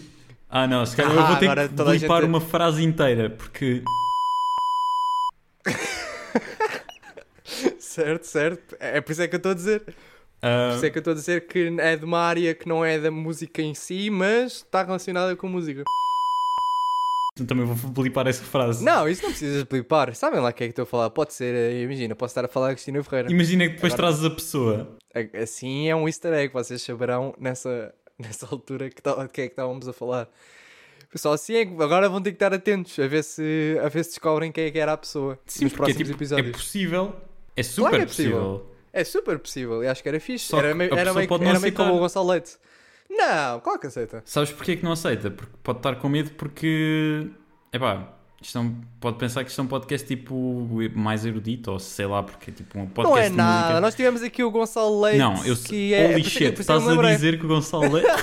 Ah, não, se calhar eu Ah, vou ter agora que blipar gente- uma frase inteira porque. certo, certo. É é por isso é que eu estou a dizer. Por ah, isso é que eu estou a dizer que é de uma área que não é da música em si, mas está relacionada com música. Também vou blipar essa frase. Não, isso não precisas blipar. Sabem lá o que é que estou a falar? Pode ser, eh, imagina, posso estar a falar a Cristina Ferreira. Imagina que depois Agora- trazes a pessoa. Assim é um easter egg, vocês saberão nessa, nessa altura que tá, de que é que estávamos a falar. Pessoal, assim é que agora vão ter que estar atentos a ver se, a ver se descobrem quem é que era a pessoa Sim, nos porque é, próximos tipo, episódios. é possível. É super que é possível. possível. É super possível, e acho que era fixe. Só era que meio, era meio, pode não era meio como o Gonçalo Leite. Não, qual que aceita? Sabes porquê que não aceita? Porque pode estar com medo porque. Epá, isto é um- pode pensar que isto é um podcast tipo mais erudito ou sei lá, porque é tipo um podcast não é nada. música. Nós tivemos aqui o Gonçalo Leite. Não, eu que é. Holy é shit, é que estás a dizer que o Gonçalo Leite.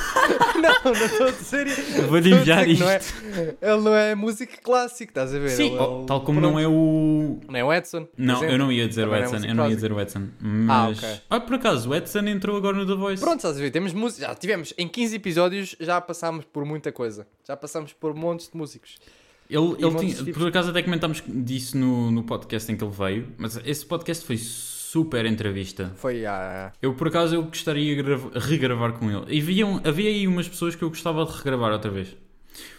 Não, não estou a dizer isso. Vou-lhe enviar que não é- isto. Ele não é música clássica, estás a ver? Sim, Ele é oh, o- tal como pronto. não é o. Não é o Edson. Não, exemplo. eu não ia dizer o Também é Edson, música eu não ia dizer o Edson. Mas. ok. Ah, por acaso, o Edson entrou agora no The Voice. Pronto, estás a ver? Temos música. Já tivemos em 15 episódios, já passámos por muita coisa. Já passámos por montes de músicos. Ele, ele tinha, tipos. por acaso até comentámos disso no, no podcast em que ele veio, mas esse podcast foi super entrevista. Foi a. Eu por acaso eu gostaria de grava- regravar com ele. E haviam, havia aí umas pessoas que eu gostava de regravar outra vez.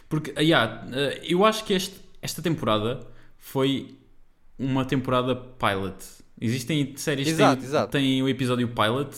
Porque, ah, yeah, eh, eu acho que este, esta temporada foi uma temporada pilot. Existem séries que têm, exato. têm o episódio pilot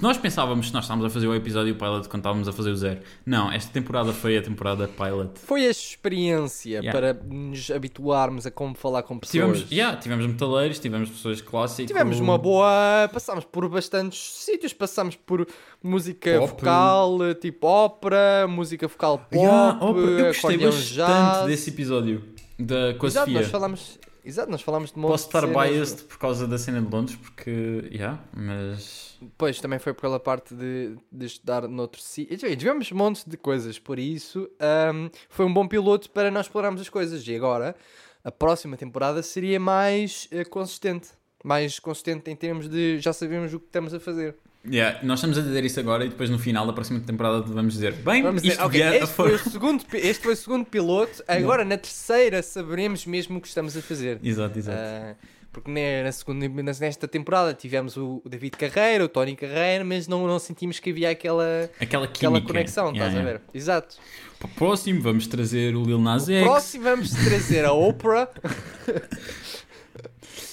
nós pensávamos que nós estávamos a fazer o episódio pilot quando estávamos a fazer o zero. Não, esta temporada foi a temporada pilot. Foi a experiência Yeah. para nos habituarmos a como falar com pessoas. Tivemos, yeah, tivemos metaleiros, tivemos pessoas clássicas. Tivemos uma boa. Passámos por bastantes sítios, passámos por música Pop. vocal, tipo ópera, música vocal pop, Yeah, ópera. eu gostei bastante desse episódio da, com a Exato, Sofia. nós falámos. Exato, nós falámos de montes Posso de estar biased por causa da cena de Londres, porque. Yeah, mas. Pois, também foi pela parte de, de estudar noutro sítio. Tivemos montes de coisas, por isso ahm, foi um bom piloto para nós explorarmos as coisas. E agora a próxima temporada seria mais eh, consistente. Mais consistente em termos de já sabemos o que estamos a fazer. Yeah, nós estamos a dizer isso agora e depois no final da próxima temporada vamos dizer bem, Vamos dizer, isto ok, vier a este, foi for... o segundo, este foi o segundo piloto, agora na terceira saberemos mesmo o que estamos a fazer. Exato, exato. Ah, porque na segunda, nesta temporada tivemos o o David Carreira, o Tony Carreira, mas não, não sentimos que havia aquela, aquela aquela conexão, Yeah, estás a yeah. ver? Exato. Para o próximo vamos trazer o Lil Nas X. Próximo vamos trazer a Oprah.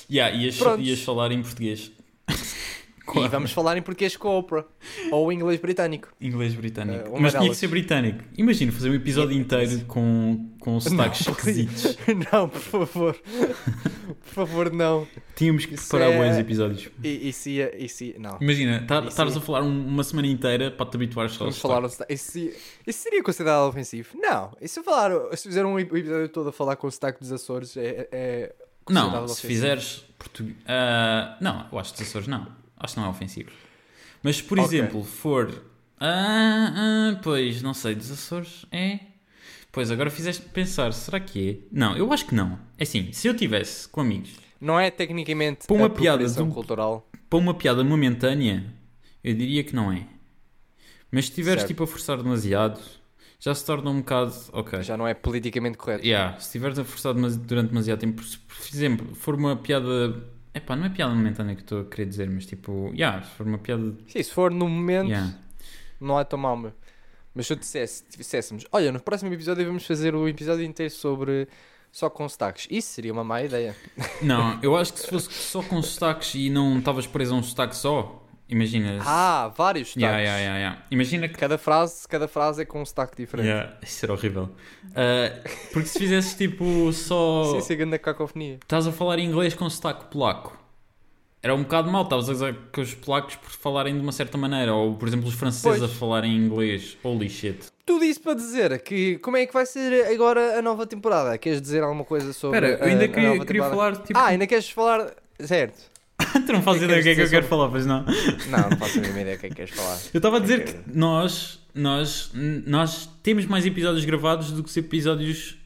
Yeah, ias, ias falar em português. E vamos falar em português com a Oprah. Ou inglês britânico. Inglês britânico. Uma Mas tinha que ser britânico. Imagina fazer um episódio inteiro com, com sotaques Não, esquisitos. não, por favor. Por favor, não. Tínhamos que Isso preparar é- bons episódios. E, isso ia. Isso ia não. Imagina, estares é- a falar um- uma semana inteira para te habituares só ao falar. sotaque. Isso, isso seria considerado ofensivo? Não. E se falar. Se fizer um episódio todo a falar com o sotaque dos Açores, é. é considerado Não, se ofensivo. fizeres português. não, eu acho que dos Açores não. Acho que não é ofensivo. Mas, por Ok. exemplo, for. Ah, ah, pois, não sei, dos Açores é. Pois, agora fizeste pensar, será que é? Não, eu acho que não. É assim, se eu tivesse com amigos Não é tecnicamente Para uma piada do- cultural. para uma piada momentânea, eu diria que não é. Mas se estiveres tipo a forçar demasiado, já se torna um bocado. Ok. Já não é politicamente correto. Yeah, se estiveres a forçar durante demasiado tempo, se, por exemplo, for uma piada. Epá, não é piada momentânea que estou a querer dizer, mas tipo, yeah, se for uma piada. Sim, se for no momento, Yeah. não é tão meu. Mas se eu dissesse, disséssemos, olha, no próximo episódio vamos fazer o episódio inteiro sobre só com sotaques. Isso seria uma má ideia. Não, eu acho que se fosse só com sotaques e não estavas preso a um sotaque só, imagina. Ah, vários sotaques. yeah, yeah, yeah, yeah. Imagina que. Cada frase, cada frase é com um sotaque diferente. Yeah, isso era horrível. Ah, porque se fizesses tipo só. Sim, sim, grande cacofonia. Estás a falar inglês com sotaque polaco. Era um bocado mau, estavas a dizer que os polacos por falarem de uma certa maneira, ou por exemplo os franceses Pois. a falarem inglês. Holy shit. Tudo isso para dizer que como é que vai ser agora a nova temporada? Queres dizer alguma coisa sobre Espera, eu a- ainda a queria, nova queria falar tipo. Ah, ainda queres falar... Certo. tu não fazes que ideia do que é que eu queres quero dizer falar, pois não? Não, não faço a mínima ideia do que é que queres falar. Eu estava a dizer Ok. que nós, nós, nós temos mais episódios gravados do que episódios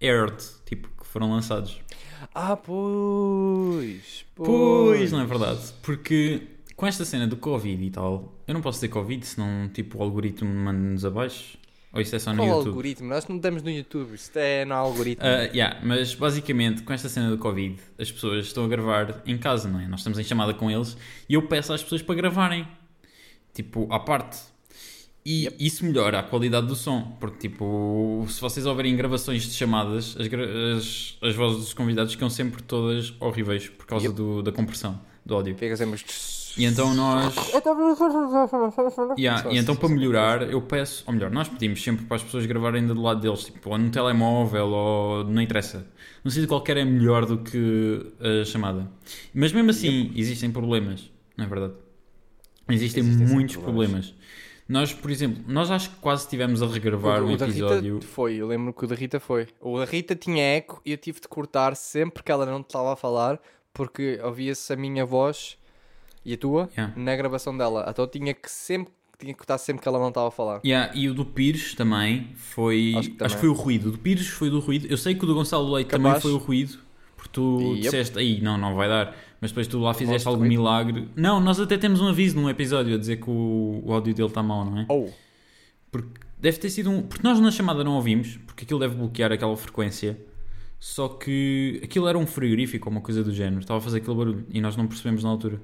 aired, tipo, que foram lançados. Ah, pois. Pois, não é verdade? Porque com esta cena do Covid e tal, eu não posso dizer Covid, senão tipo o algoritmo manda-nos abaixo. Ou isso é só no Qual YouTube? algoritmo? Nós não estamos no YouTube, isto é no algoritmo. Ah, yeah, mas basicamente com esta cena do Covid, as pessoas estão a gravar em casa, não é? Nós estamos em chamada com eles e eu peço às pessoas para gravarem, tipo, à parte. E isso melhora a qualidade do som, porque tipo, se vocês ouvirem gravações de chamadas, as, as, as vozes dos convidados ficam sempre todas horríveis por causa Yep. do- da compressão do áudio. Fica sempre... E então nós. Yeah, Só e então para melhorar, eu peço, ou melhor, nós pedimos sempre para as pessoas gravarem do lado deles, tipo, ou no telemóvel, ou não interessa. Num sítio qualquer é melhor do que a chamada. Mas mesmo assim, existem problemas, não é verdade? Existem, Existem muitos problemas. problemas. Nós, por exemplo, nós acho que quase estivemos a regravar um o da episódio. Rita foi, eu lembro que o da Rita foi. O da Rita tinha eco e eu tive de cortar sempre que ela não estava a falar, porque ouvia-se a minha voz e a tua Yeah. na gravação dela. Então eu tinha que sempre tinha que cortar sempre que ela não estava a falar. Yeah, e o do Pires também foi. Acho Acho que que, também. foi o ruído. O do Pires foi do ruído. Eu sei que o do Gonçalo Leite Capaz. também foi o ruído. Porque tu Yep. disseste, aí não, não vai dar. Mas depois tu lá fizeste algum ruído. milagre. Não, nós até temos um aviso num episódio a dizer que o, o áudio dele está mau, não é? Oh, Porque deve ter sido um. Porque nós na chamada não ouvimos, porque aquilo deve bloquear aquela frequência. Só que aquilo era um frigorífico ou uma coisa do género. Estava a fazer aquele barulho e nós não percebemos na altura.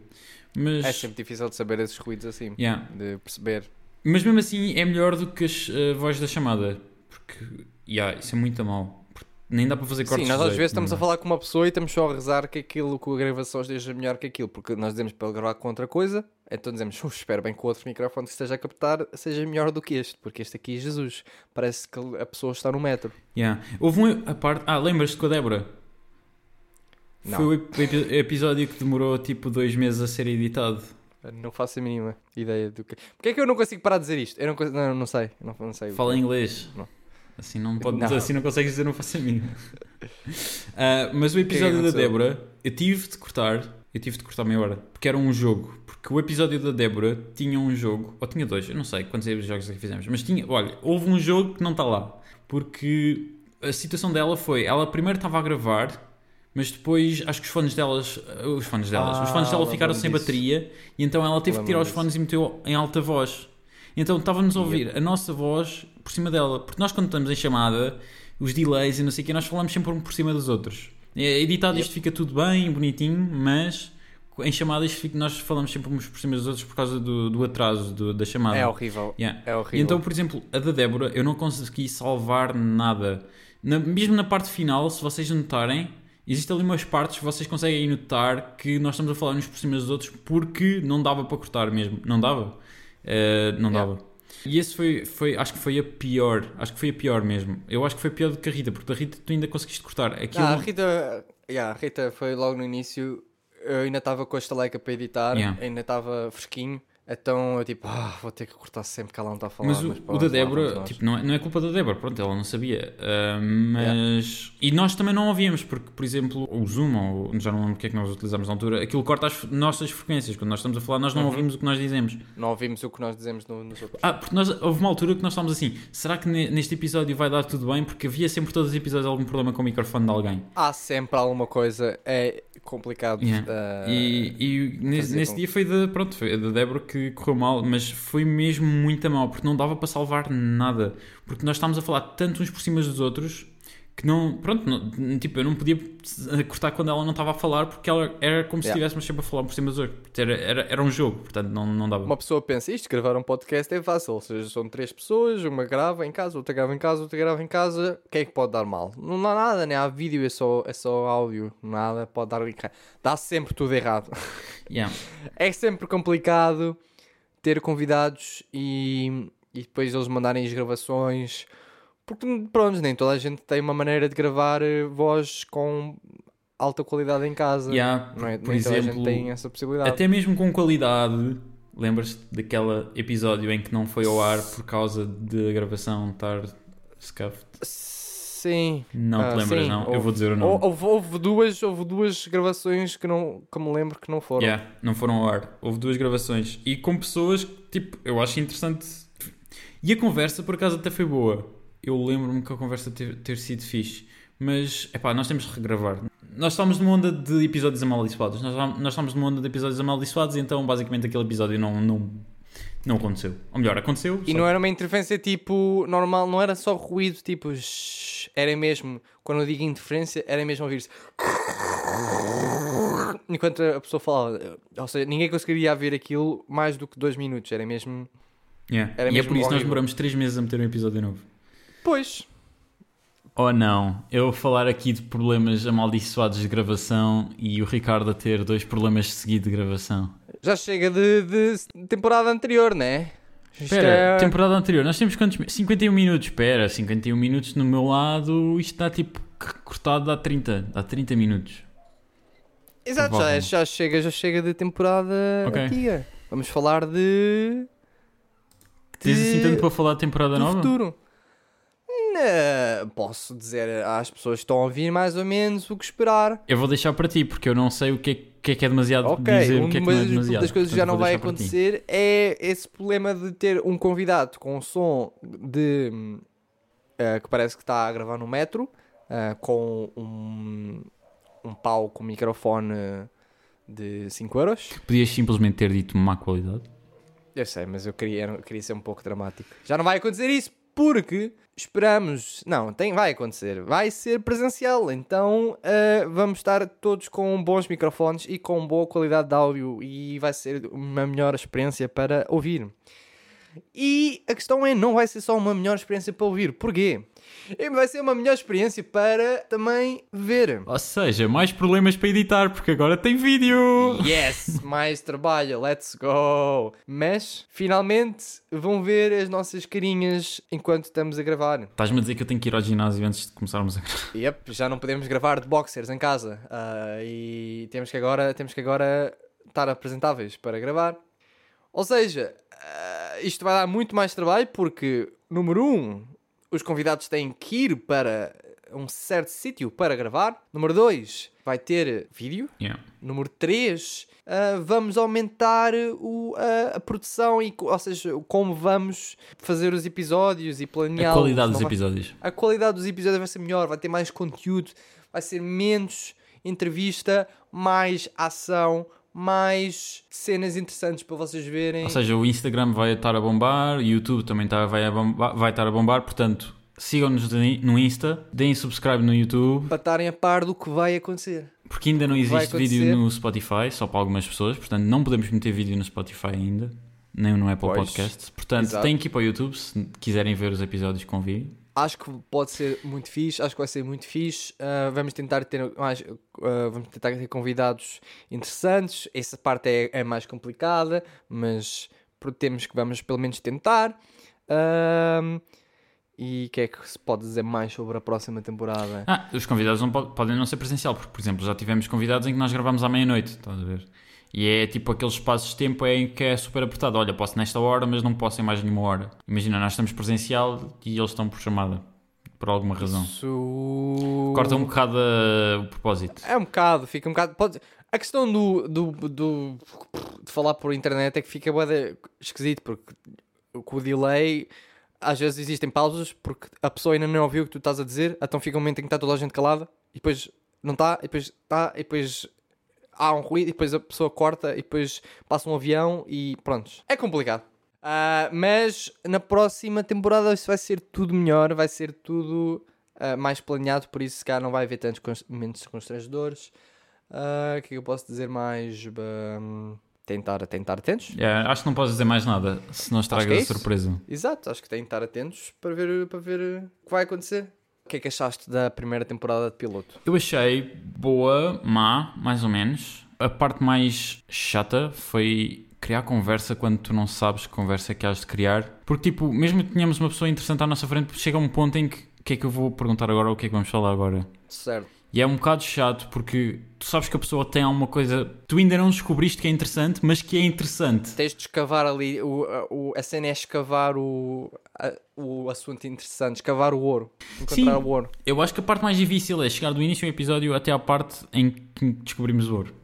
Mas. é sempre difícil de saber esses ruídos assim, Yeah. de perceber. Mas mesmo assim é melhor do que as, a voz da chamada. Porque, yeah, isso é muito mal. Nem dá para fazer cortes Sim, nós às vezes estamos a falar com uma pessoa e estamos só a rezar que aquilo com a gravação esteja melhor que aquilo, porque nós dizemos para gravar com outra coisa, então dizemos, "Ux, espero bem que o outro microfone que esteja a captar seja melhor do que este, porque este aqui é Jesus. Parece que a pessoa está no metro. Yeah. Houve um a parte. Ah, lembras-te com a Débora? Não. Foi o epi- episódio que demorou tipo dois meses a ser editado. Não faço a mínima ideia do que. Porquê é que eu não consigo parar de dizer isto? Eu não, não, não sei. Não, não sei. Fala em inglês. Não. Assim não, pode, Não. assim não consegues dizer, não faço a mínima. Ah, mas o episódio da? Débora, eu tive de cortar, eu tive de cortar meia hora, porque era um jogo. Porque o episódio da Débora tinha um jogo, ou tinha dois, eu não sei quantos jogos é que fizemos, mas tinha, olha, houve um jogo que não está lá, porque a situação dela foi, ela primeiro estava a gravar, mas depois acho que os fones delas, os fones delas, os Ah, fones dela ficaram sem disso. bateria e então ela teve que tirar os fones e meteu em alta voz. Então estávamos a ouvir a nossa voz por cima dela, porque nós quando estamos em chamada, os delays e não sei o que, nós falamos sempre um por cima dos outros. É, Editado isto fica tudo bem, bonitinho, mas em chamada isto fica- nós falamos sempre uns por cima dos outros por causa do, do atraso do- da chamada. É horrível. Yeah. É horrível. E então, por exemplo, a da Débora, eu não consegui salvar nada. Na- mesmo na parte final, se vocês notarem, existem ali umas partes que vocês conseguem notar que nós estamos a falar uns por cima dos outros porque não dava para cortar mesmo. Não dava? Eh, não Yeah. dava. E esse foi, foi, acho que foi a pior. Acho que foi a pior mesmo. Eu acho que foi pior do que a Rita, porque da Rita tu ainda conseguiste cortar. Aquilo, Ah, a Rita, yeah, a Rita foi logo no início. Eu ainda estava com a estaleca para editar, Yeah. ainda estava fresquinho. Então eu tipo, ah, vou ter que cortar sempre que ela não está a falar. Mas o, pronto, o da Débora, tipo, não é, não é culpa da Débora, pronto, ela não sabia. Ah, mas. E nós também não ouvíamos, porque, por exemplo, o Zoom, ou já não lembro o que é que nós utilizámos na altura, aquilo corta as nossas frequências. Quando nós estamos a falar, nós não Uhum. ouvimos o que nós dizemos. Não ouvimos o que nós dizemos no- nos outros. Ah, porque nós, houve uma altura que nós estávamos assim: será que ne- neste episódio vai dar tudo bem? Porque havia sempre todos os episódios algum problema com o microfone de alguém. Há sempre alguma coisa, é complicado. Yeah. ah, E, e nesse, nesse dia foi da, pronto, foi da Débora que correu mal, mas foi mesmo muito mal, porque não dava para salvar nada. Porque nós estávamos a falar tanto uns por cima dos outros que não, pronto, não- tipo, eu não podia cortar quando ela não estava a falar porque ela era como se Yeah. estivéssemos sempre a falar por cima dos outros. Era, era, era um jogo, portanto não, não dava. Uma pessoa pensa, isto, gravar um podcast é fácil. Ou seja, são três pessoas, uma grava em casa, outra grava em casa, outra grava em casa. O que é que pode dar mal? Não há nada, né? Há vídeo, é só, é só áudio. Nada pode dar. Dá sempre tudo errado. Yeah. É sempre complicado ter convidados e, e depois eles mandarem as gravações. Porque, pronto, nem toda a gente tem uma maneira de gravar eh, voz com alta qualidade em casa. Yeah, Não é? por nem toda a exemplo, gente tem essa possibilidade. Até mesmo com qualidade, lembras-te daquele episódio em que não foi ao ar por causa de a gravação estar scuffed? Sim. Não Ah, te lembras, sim, não? Eu houve- vou dizer o nome. Hou- Houve, houve duas, houve duas gravações que, não, que me lembro que não foram. Yeah, não foram ao ar. Houve duas gravações. E com pessoas que, tipo, eu acho interessante. E a conversa, por acaso, até foi boa. Eu lembro-me que a conversa ter, ter sido fixe. Mas, epá, nós temos que regravar. Nós estamos numa onda de episódios amaldiçoados. Nós, nós estamos numa onda de episódios amaldiçoados, então, basicamente, aquele episódio não, não, não aconteceu. Ou melhor, aconteceu. E só não era uma interferência tipo normal, não era só ruído, tipo. shhh, Era mesmo, quando eu digo interferência, era mesmo ouvir-se. Enquanto a pessoa falava. Ou seja, ninguém conseguiria ouvir aquilo mais do que dois minutos. Era mesmo. Yeah. era E é mesmo por isso que nós demoramos 3 meses a meter um episódio novo. Pois. Oh não, eu vou falar aqui de problemas amaldiçoados de gravação e o Ricardo a ter dois problemas seguidos de gravação. Já chega de, de temporada anterior, né? Isto Espera, é- temporada anterior, nós temos quantos? mi- 51 minutos, espera, 51 minutos no meu lado, isto está tipo cortado dá 30, dá 30 minutos. Exato, já, já chega, já chega de temporada Ok. antiga. Vamos falar de. Tens de- assim tanto para falar de temporada do nova? futuro. Não, posso dizer às pessoas que estão a ouvir mais ou menos o que esperar. Eu vou deixar para ti, porque eu não sei o que é que é, que é demasiado Ok, dizer, o uma que é que não é das- demasiado. das coisas que já não vai acontecer é esse problema de ter um convidado com som de eh, que parece que está a gravar no metro eh, com um, um pau com microfone de 5 euros. Podias simplesmente ter dito má qualidade. Eu sei, mas eu queria, eu queria ser um pouco dramático. Já não vai acontecer isso porque esperamos. Não, tem, vai acontecer. Vai ser presencial. Então ah, vamos estar todos com bons microfones e com boa qualidade de áudio e vai ser uma melhor experiência para ouvir. E a questão é, não vai ser só uma melhor experiência para ouvir. Porquê? Vai ser uma melhor experiência para também ver. Ou seja, mais problemas para editar, porque agora tem vídeo! Yes, mais trabalho, let's go! Mas finalmente vão ver as nossas carinhas enquanto estamos a gravar. Estás-me a dizer que eu tenho que ir ao ginásio antes de começarmos a gravar. Yep, já não podemos gravar de boxers em casa ah, e temos que, agora, temos que agora estar apresentáveis para gravar. Ou seja, ah, isto vai dar muito mais trabalho porque, número um, os convidados têm que ir para um certo sítio para gravar. Número 2, vai ter vídeo. Yeah. Número 3, vamos aumentar o, a, a produção, e, ou seja, como vamos fazer os episódios e A planeá-los. qualidade dos vai- episódios. a qualidade dos episódios vai ser melhor, vai ter mais conteúdo, vai ser menos entrevista, mais ação, mais cenas interessantes para vocês verem. Ou seja, o Instagram vai estar a bombar, o YouTube também tá, vai, bombar, vai estar a bombar, portanto, sigam-nos no Insta, deem subscribe no YouTube, para estarem a par do que vai acontecer. porque ainda não existe vídeo no Spotify, só para algumas pessoas, portanto não podemos meter vídeo no Spotify ainda, nem no Apple Pois. Podcasts. Portanto, Exato. têm que ir para o YouTube se quiserem ver os episódios com vídeo. Acho que pode ser muito fixe, acho que vai ser muito fixe. Ah, vamos tentar ter mais, ah, vamos tentar ter convidados interessantes. Essa parte é, é mais complicada, mas temos que vamos pelo menos tentar. Ahm, e o que é que se pode dizer mais sobre a próxima temporada? Ah, os convidados não po- podem não ser presencial, porque, por exemplo, já tivemos convidados em que nós gravamos à meia-noite, estás a ver? E é tipo aqueles espaços de tempo em que é super apertado. Olha, posso nesta hora, mas não posso em mais nenhuma hora. Imagina, nós estamos presencial e eles estão por chamada, por alguma razão. Isso... Corta um bocado uh, o propósito. É um bocado, fica um bocado. Pode... A questão do, do, do- de falar por internet é que fica de esquisito, porque com o delay às vezes existem pausas porque a pessoa ainda não ouviu o que tu estás a dizer, então fica um momento em que está toda a gente calada e depois não está, e depois está, e depois há um ruído, e depois a pessoa corta, e depois passa um avião e pronto. É complicado. Ah, mas na próxima temporada isso vai ser tudo melhor, vai ser tudo ah, mais planeado, por isso se calhar não vai haver tantos momentos constrangedores. Ah, O que é que eu posso dizer mais? Bam, tentar, tentar atentos. Yeah, acho que não podes dizer mais nada, se não que é estragas a isso. surpresa. Exato, acho que tem que estar atentos para ver, para ver o que vai acontecer. O que é que achaste da primeira temporada de piloto? Eu achei boa, má, mais ou menos. A parte mais chata foi criar conversa quando tu não sabes que conversa é que has de criar. Porque, tipo, mesmo que tenhamos uma pessoa interessante à nossa frente, chega um ponto em que o que é que eu vou perguntar agora ou o que é que vamos falar agora? Certo. E é um bocado chato porque tu sabes que a pessoa tem alguma coisa. Tu ainda não descobriste que é interessante, mas que é interessante. Tens de escavar ali, o, a- o, a cena é escavar o, a- o assunto interessante, escavar o ouro, encontrar Sim. o ouro. Eu acho que a parte mais difícil é chegar do início do episódio até à parte em que descobrimos o ouro.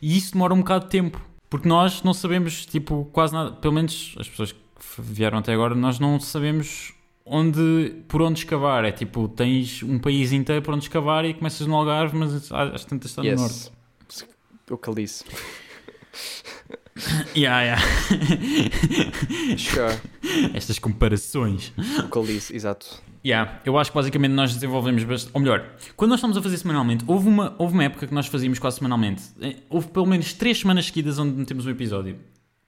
E isso demora um bocado de tempo. Porque nós não sabemos, tipo, quase nada. Pelo menos as pessoas que vieram até agora, nós não sabemos onde, por onde escavar. É tipo, tens um país inteiro por onde escavar e começas no Algarve, mas às tantas está no norte. O caliço. Yeah, yeah. Sure. Estas comparações. O caliço, exato. Yeah, eu acho que basicamente nós desenvolvemos bastante. Ou melhor, quando nós estamos a fazer semanalmente, houve uma, houve uma época que nós fazíamos quase semanalmente. Eh, Houve pelo menos três semanas seguidas onde metemos um episódio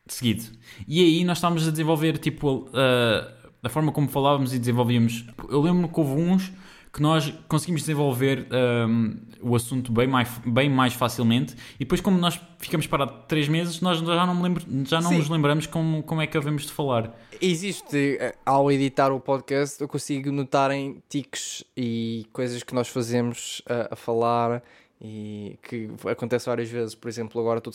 seguido. E aí nós estávamos a desenvolver tipo a, a forma como falávamos e desenvolvíamos. Eu lembro que houve uns que nós conseguimos desenvolver ahm, o assunto bem mais, bem mais facilmente e depois como nós ficamos parados três meses nós já não, me lembro, já não Sim. nos lembramos como, como é que havemos de falar Existe, eh, ao editar o podcast, eu consigo notar em tiques e coisas que nós fazemos eh, a falar e que acontece várias vezes. Por exemplo, agora tu,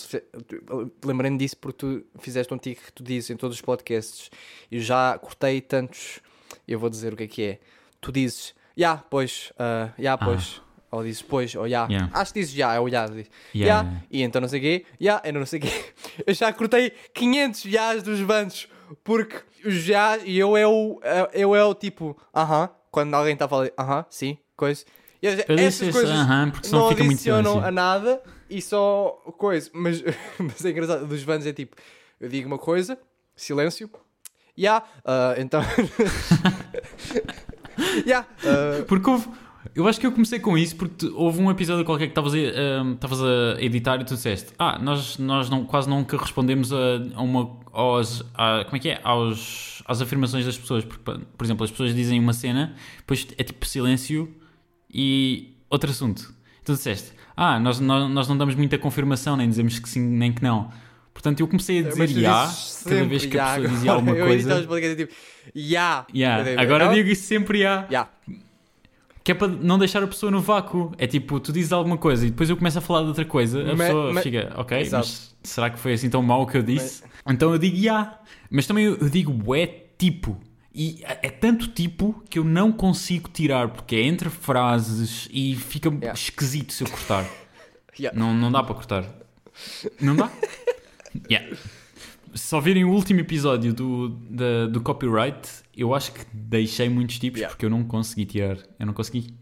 lembrei-me disso porque tu fizeste um tique que tu dizes em todos os podcasts. Eu já cortei tantos, eu vou dizer o que é que é. Tu dizes, já, pois, ah, já, pois. Ou dizes, pois, ou já. Yeah. Acho que dizes já, é o já. Yeah. "Ya", e então não sei o quê, já, eu não sei o quê. Eu já cortei 500 jás dos bandos, porque já, e eu é o, eu é o tipo, aham, quando alguém está a falar, aham, sim, coisa. E eu, disse essas coisas aham, porque senão não adicionam a nada e só coisa. Mas, mas é engraçado, dos bandos é tipo, eu digo uma coisa, silêncio, já, ah, então. Já, ah, Porque houve. Eu acho que eu comecei com isso porque houve um episódio qualquer que estavas a, ahm, estavas a editar e tu disseste Ah, nós, nós não, quase nunca respondemos a, a uma. Aos, a- como é que é? Aos, às afirmações das pessoas. Porque, por por exemplo, as pessoas dizem uma cena, depois é tipo silêncio e outro assunto. Então disseste Ah, nós, nós, nós não damos muita confirmação, nem dizemos que sim, nem que não. Portanto, eu comecei a dizer mas tu dizes cada vez que a "Ya", pessoa dizia agora. alguma Eu edito coisa. os podcasts tipo, já. Ya, Eu digo, Agora "Não?" digo isso sempre já. Já. Que é para não deixar a pessoa no vácuo. É tipo, tu dizes alguma coisa e depois eu começo a falar de outra coisa. A Ma- pessoa ma- fica, ok, Exato. mas será que foi assim tão mau o que eu disse? Então eu digo já. Mas também eu, eu digo é tipo. E é é tanto tipo que eu não consigo tirar, porque é entre frases e fica Yeah. esquisito se eu cortar. Yeah. Não, não dá para cortar. Não dá? Yeah. Se só virem o último episódio do, da- do copyright, eu acho que deixei muitos tipos Yeah. porque eu não consegui tirar. Eu não consegui.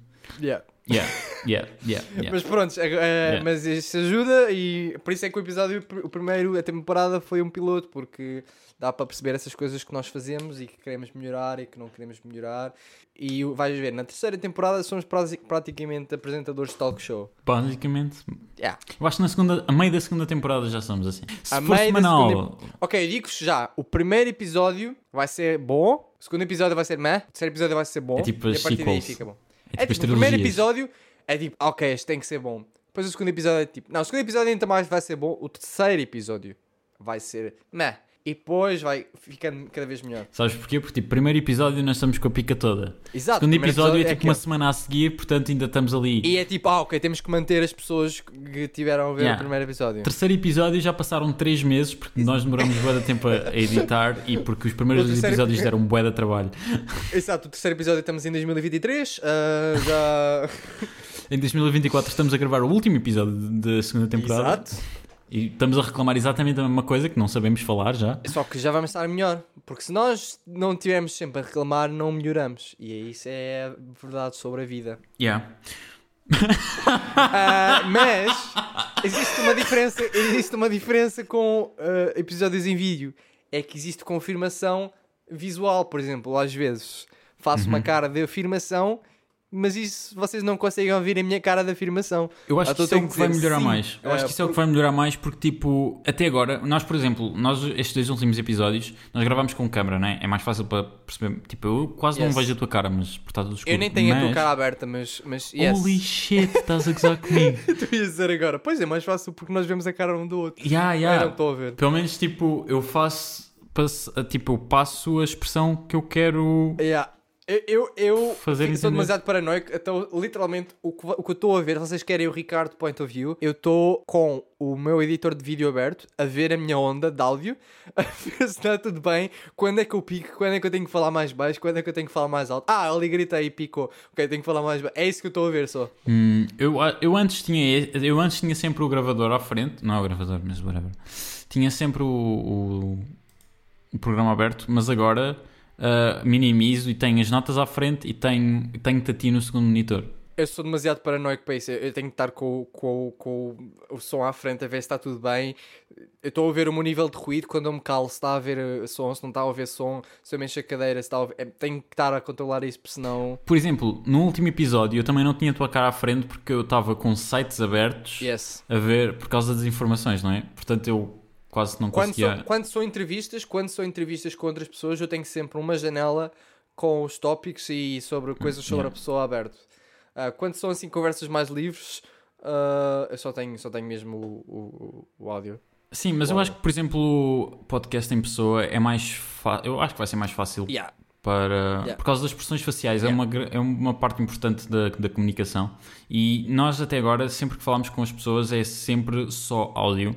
Yeah. Yeah, yeah, yeah, yeah. Mas pronto, é- Yeah. mas isso ajuda e por isso é que o episódio, o primeiro, a temporada foi um piloto, porque dá para perceber essas coisas que nós fazemos e que queremos melhorar e que não queremos melhorar. E vais ver, na terceira temporada somos praticamente apresentadores de talk show. Basicamente, Yeah. eu acho que na segunda, a meio da segunda temporada já somos assim. Se A for meio da semanal, segunda- Ok, digo-vos já, o primeiro episódio vai ser bom, o segundo episódio vai ser meh, o terceiro episódio vai ser bom É tipo e a partir daí fica bom. é É tipo as tipo, o primeiro episódio é tipo, ok, este tem que ser bom. Depois o segundo episódio é tipo, não, o segundo episódio ainda mais vai ser bom. O terceiro episódio vai ser meh. E depois vai ficando cada vez melhor. Sabes porquê? Porque tipo, primeiro episódio nós estamos com a pica toda. Exato. segundo o primeiro episódio, é tipo aquele. uma semana a seguir, portanto ainda estamos ali. E é tipo, ah, ok, temos que manter as pessoas que tiveram a ver Yeah. o primeiro episódio. Terceiro episódio já passaram 3 meses porque nós demoramos bué de tempo a editar e porque os primeiros terceiro- episódios deram bué de trabalho. Exato, o terceiro episódio estamos em 2023. ah, já. Em 2024 estamos a gravar o último episódio da segunda temporada Exato. E estamos a reclamar exatamente a mesma coisa que não sabemos falar já. Só que já vamos estar melhor. Porque se nós não estivermos sempre a reclamar, não melhoramos. E isso é a verdade sobre a vida. Yeah. Ah, mas existe uma diferença, existe uma diferença com ah, episódios em vídeo. É que existe confirmação visual, por exemplo, às vezes faço Uhum. uma cara de afirmação, mas isso vocês não conseguem ouvir a minha cara de afirmação. Eu acho Então que isso é o que vai melhorar sim. mais. Eu acho Ah, que isso é o que vai melhorar mais porque, tipo, até agora, nós, por exemplo, nós, estes dois últimos episódios, nós gravámos com câmera, né? É mais fácil para perceber. Tipo, eu quase Yes. não vejo a tua cara, mas por estar tudo escuro. Eu nem tenho a tua Mas- cara aberta, mas, mas yes. Holy shit, estás a gozar comigo. tu ias dizer agora. Pois é, mais fácil porque nós vemos a cara um do outro. Yeah, Eu yeah. não estou a ver. Pelo menos, tipo, eu faço. passo- tipo, eu passo a expressão que eu quero. Yeah. Eu, eu, eu Fazer fico- entender. demasiado paranoico, então literalmente o que, o que eu estou a ver, vocês querem o Ricardo Point of View, eu estou com o meu editor de vídeo aberto a ver a minha onda de áudio, a ver se está tudo bem, quando é que eu pico, quando é que eu tenho que falar mais baixo, quando é que eu tenho que falar mais alto. Ah, ali grita e picou, ok, tenho que falar mais baixo. É isso que eu estou a ver só. Hum, eu, eu, antes tinha, eu antes tinha sempre o gravador à frente. Não é o gravador, mas whatever. Tinha sempre o, o, o programa aberto, mas agora ah, minimizo e tenho as notas à frente e tenho, tenho-te a ti no segundo monitor. Eu sou demasiado paranoico para isso. Eu tenho que estar com, com, com o som à frente a ver se está tudo bem. Eu estou a ver o meu nível de ruído quando eu me calo. Se está a ver eh, som, se não está a ouvir som, se eu mexo a cadeira, se está a ouvir... é, Tenho que estar a controlar isso, porque senão. Por exemplo, no último episódio eu também não tinha a tua cara à frente porque eu estava com sites abertos Yes. a ver por causa das informações, não é? Portanto, eu quase não Quando conseguia. são, quando são entrevistas, quando são entrevistas com outras pessoas, eu tenho sempre uma janela com os tópicos e sobre coisas sobre yeah. a pessoa aberto. Ah, quando são assim conversas mais livres, ah, eu só tenho, só tenho mesmo o, o, o áudio. Sim, mas eu Uau. acho que, por exemplo, o podcast em pessoa é mais fácil. Eu acho que vai ser mais fácil Yeah. para Yeah. por causa das expressões faciais é, uma, é uma parte importante da, da comunicação e nós até agora sempre que falamos com as pessoas é sempre só áudio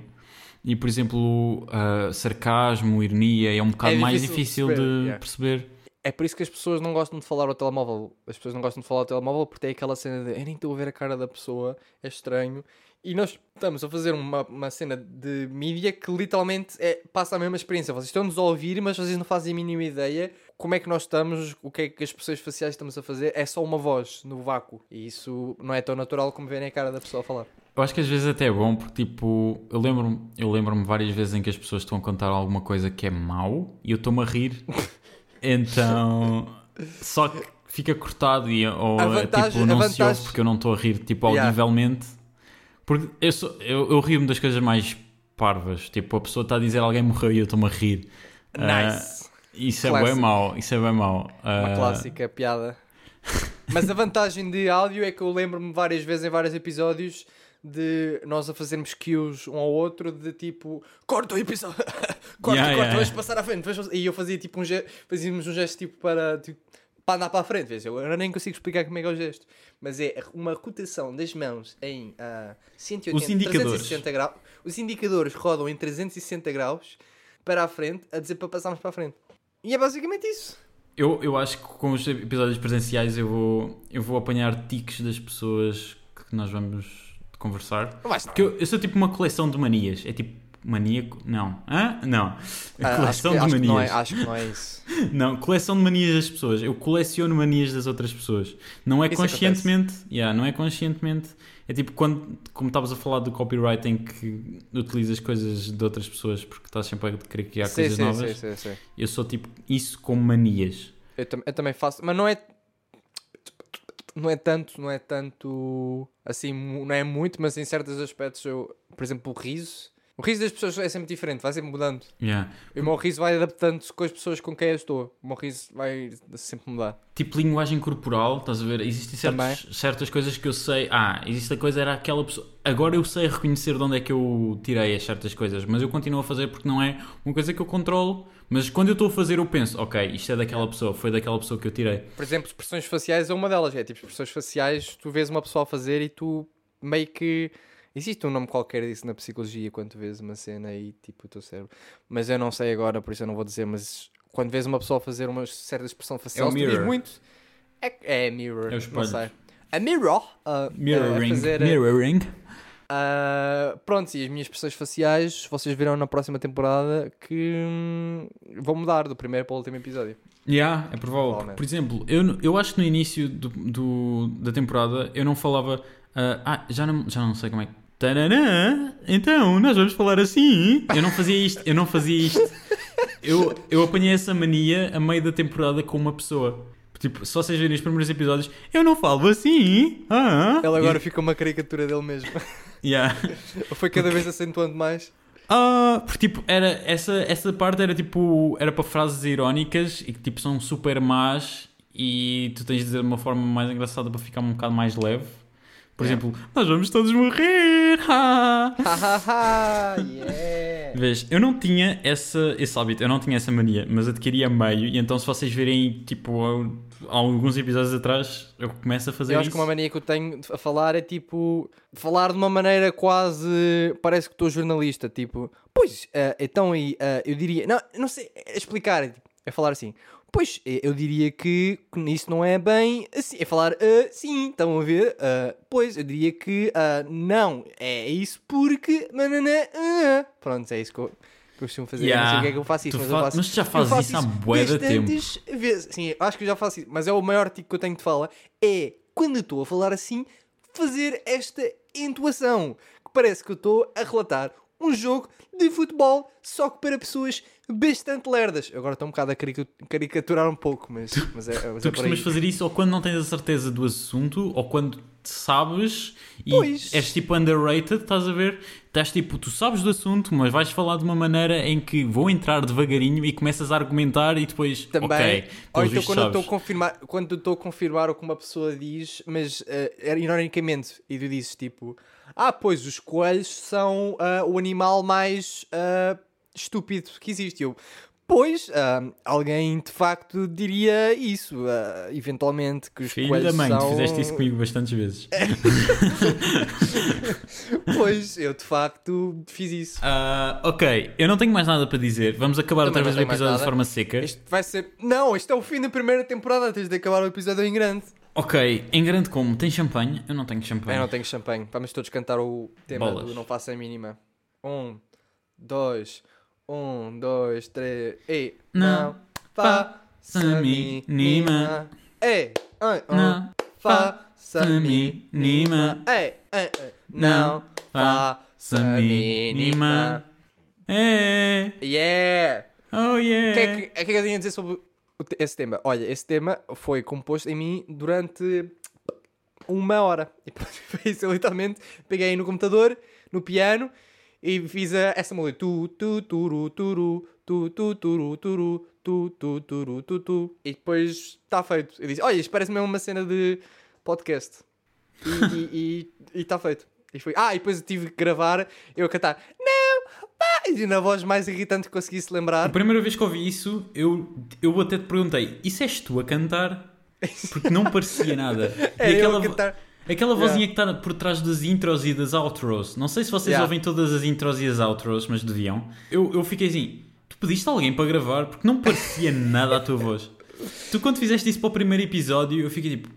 e por exemplo ah, sarcasmo, ironia é um bocado É mais difícil de de perceber, yeah. perceber É por isso que as pessoas não gostam de falar ao telemóvel. As pessoas não gostam de falar ao telemóvel porque tem aquela cena de eu nem estou a ver a cara da pessoa, é estranho. E nós estamos a fazer uma, uma cena de mídia que literalmente é, passa a mesma experiência. Vocês estão-nos a ouvir, mas vocês não fazem a mínima ideia como é que nós estamos, o que é que as expressões faciais estamos a fazer. É só uma voz no vácuo. E isso não é tão natural como verem a cara da pessoa a falar. Eu acho que às vezes até é bom porque tipo eu lembro-me eu lembro-me várias vezes em que as pessoas estão a contar alguma coisa que é mau e eu estou-me a rir então só que fica cortado e ou é, vantagem- tipo não se ouve vantagem- porque eu não estou a rir tipo Yeah. audivelmente porque eu, sou- eu, eu rio-me das coisas mais parvas tipo a pessoa está a dizer alguém morreu e eu estou-me a rir Nice! isso é bem mau isso é bem mau Uma Ah, clássica piada. Mas a vantagem de áudio é que eu lembro-me várias vezes em vários episódios de nós a fazermos cues um ao outro de tipo corta o episódio, corta, Yeah, corta, yeah, vamos yeah. passar à frente. E eu fazia tipo um gesto, fazíamos um gesto tipo para, tipo, para andar para a frente. vês? Eu agora nem consigo explicar como é que é o gesto, mas é uma rotação das mãos em ah, 180, Os indicadores. 360 graus. Os indicadores rodam em 360 graus para a frente a dizer para passarmos para a frente. E é basicamente isso. Eu, eu acho que com os episódios presenciais eu vou, eu vou apanhar tiques das pessoas que nós vamos conversar. Porque eu, eu sou tipo uma coleção de manias. É tipo maníaco? Não. Hã? Não. ah, acho, coleção que, de que não é, manias. acho que não é isso. Não, coleção de manias das pessoas. Eu coleciono manias das outras pessoas. Não é Isso conscientemente. Yeah, não é conscientemente. É tipo quando, como estavas a falar do copyright em que utilizas coisas de outras pessoas porque estás sempre a querer criar Sim, coisas sim, novas. sim, sim, sim. Eu sou tipo isso com manias. Eu, tam- eu também faço, mas não é. Não é tanto, não é tanto. Assim, não é muito, mas em certos aspectos eu. Por exemplo, o riso. O riso das pessoas é sempre diferente, vai sempre mudando. Yeah. E o meu riso vai adaptando-se com as pessoas com quem eu estou. O meu riso vai sempre mudar. Tipo linguagem corporal, estás a ver? Existem certos- certas coisas que eu sei. Ah, existe a coisa, era aquela pessoa. Agora eu sei reconhecer de onde é que eu tirei as certas coisas, mas eu continuo a fazer porque não é uma coisa que eu controlo. Mas quando eu estou a fazer, eu penso, ok, isto é daquela pessoa, foi daquela pessoa que eu tirei. Por exemplo, expressões faciais é uma delas. É tipo, expressões faciais, tu vês uma pessoa a fazer e tu meio que. Existe um nome qualquer disso na psicologia quando tu vês uma cena e tipo o teu cérebro. Mas eu não sei agora, por isso eu não vou dizer. Mas quando vês uma pessoa a fazer uma certa expressão facial, É mirror. muito. É, é mirror. É o espelho. A mirror. a Mirroring. fazer, Mirroring. Ah, pronto, e as minhas expressões faciais, vocês verão na próxima temporada que hum, vão mudar do primeiro para o último episódio. Yeah, é provável. Por exemplo, eu, eu acho que no início do, do- da temporada eu não falava. ah, ah, já não, já não sei como é que. Então, nós vamos falar assim. Eu não fazia isto, eu não fazia isto. Eu, eu apanhei essa mania a meio da temporada com uma pessoa. Tipo, se vocês verem os primeiros episódios, eu não falo assim. Ah, Ele agora fica uma caricatura dele mesmo. Yeah. Foi cada vez acentuando mais. Ah, porque tipo, era, essa, essa parte era tipo, era para frases irónicas e que tipo são super más e tu tens de dizer de uma forma mais engraçada para ficar um bocado mais leve. Por Yeah. exemplo, nós vamos todos morrer! ha!" Hahaha, yeah. Vês, eu não tinha essa, esse hábito, eu não tinha essa mania, mas adquiri a meio e então se vocês verem tipo há alguns episódios atrás eu começo a fazer Eu acho isso. que uma mania que eu tenho a falar é tipo. Falar de uma maneira quase. Parece que estou jornalista. Tipo, pois, eh, então aí eh, eu diria. Não, não sei. É explicar. É, tipo, é falar assim. Pois, eu diria que isso não é bem assim. É falar ah, sim, estão a ver? Ah, pois, eu diria que ah, não. É isso porque. nananã, ah. Pronto, é isso que eu, costumo fazer. Eu Não sei Yeah. o que é que eu faço isso, Tu mas fa- eu faço. mas tu já fazes isso há bué de tempo. vezes. Sim, acho que eu já faço isso. Mas é o maior tipo que eu tenho de fala. É quando eu estou a falar assim, fazer esta entoação. Que parece que eu estou a relatar um jogo de futebol, só que para pessoas bastante lerdas. Agora estou um bocado a carica- caricaturar um pouco, mas, mas é, mas Tu é costumas fazer isso ou quando não tens a certeza do assunto ou quando sabes e Pois. és tipo underrated, estás a ver? Estás tipo, tu sabes do assunto, mas vais falar de uma maneira em que vou entrar devagarinho e começas a argumentar e depois, Também, ok, ou então quando estou a confirmar, quando estou a confirmar o que uma pessoa diz, mas eh, ironicamente, e tu dizes tipo, ah, pois os coelhos são ah, o animal mais ah, estúpido que existe. Eu, pois, ah, alguém de facto diria isso, eventualmente, que os Filho coelhos da mãe, são... tu fizeste isso comigo bastantes vezes. Pois, eu de facto fiz isso. Ok, eu não tenho mais nada para dizer. Vamos acabar Também outra vez o episódio de forma seca. Este vai ser... Não, este é o fim da primeira temporada, tens de acabar o episódio em grande. Ok, em grande como? Tem champanhe? Eu não tenho champanhe. Eu não tenho champanhe. Vamos todos cantar o tema Bolas. do Não Faça a Mínima. Um, dois, um, dois, três, e Não faça a mínima. Ei, um, Não faça a mínima. Ei, ei, ei, não faça a mínima. É, Yeah! oh O yeah. que, é que, o que é que eu tinha a dizer sobre o esse tema? Olha, esse tema foi composto em mim durante uma hora. E pronto, foi isso. Literalmente peguei no computador, no piano, e fiz a, essa música. Tu, tu, turu, turu, tu, tu, turu, turu, tu, tu, turu, tu, tu. E depois está feito. Eu disse, olha, isto parece mesmo uma cena de podcast. E está feito. E foi, ah, e depois eu tive que gravar, eu a cantar, não, e na voz mais irritante que conseguisse lembrar. A primeira vez que ouvi isso, eu, eu até te perguntei: Isso és tu a cantar? Porque não parecia nada. E Era eu aquela, a cantar. aquela Yeah. vozinha que está por trás das intros e das outros. Não sei se vocês Yeah. ouvem todas as intros e as outros, mas deviam. Eu, eu fiquei assim: Tu pediste alguém para gravar? Porque não parecia nada a tua voz. Tu quando fizeste isso para o primeiro episódio, eu fiquei tipo,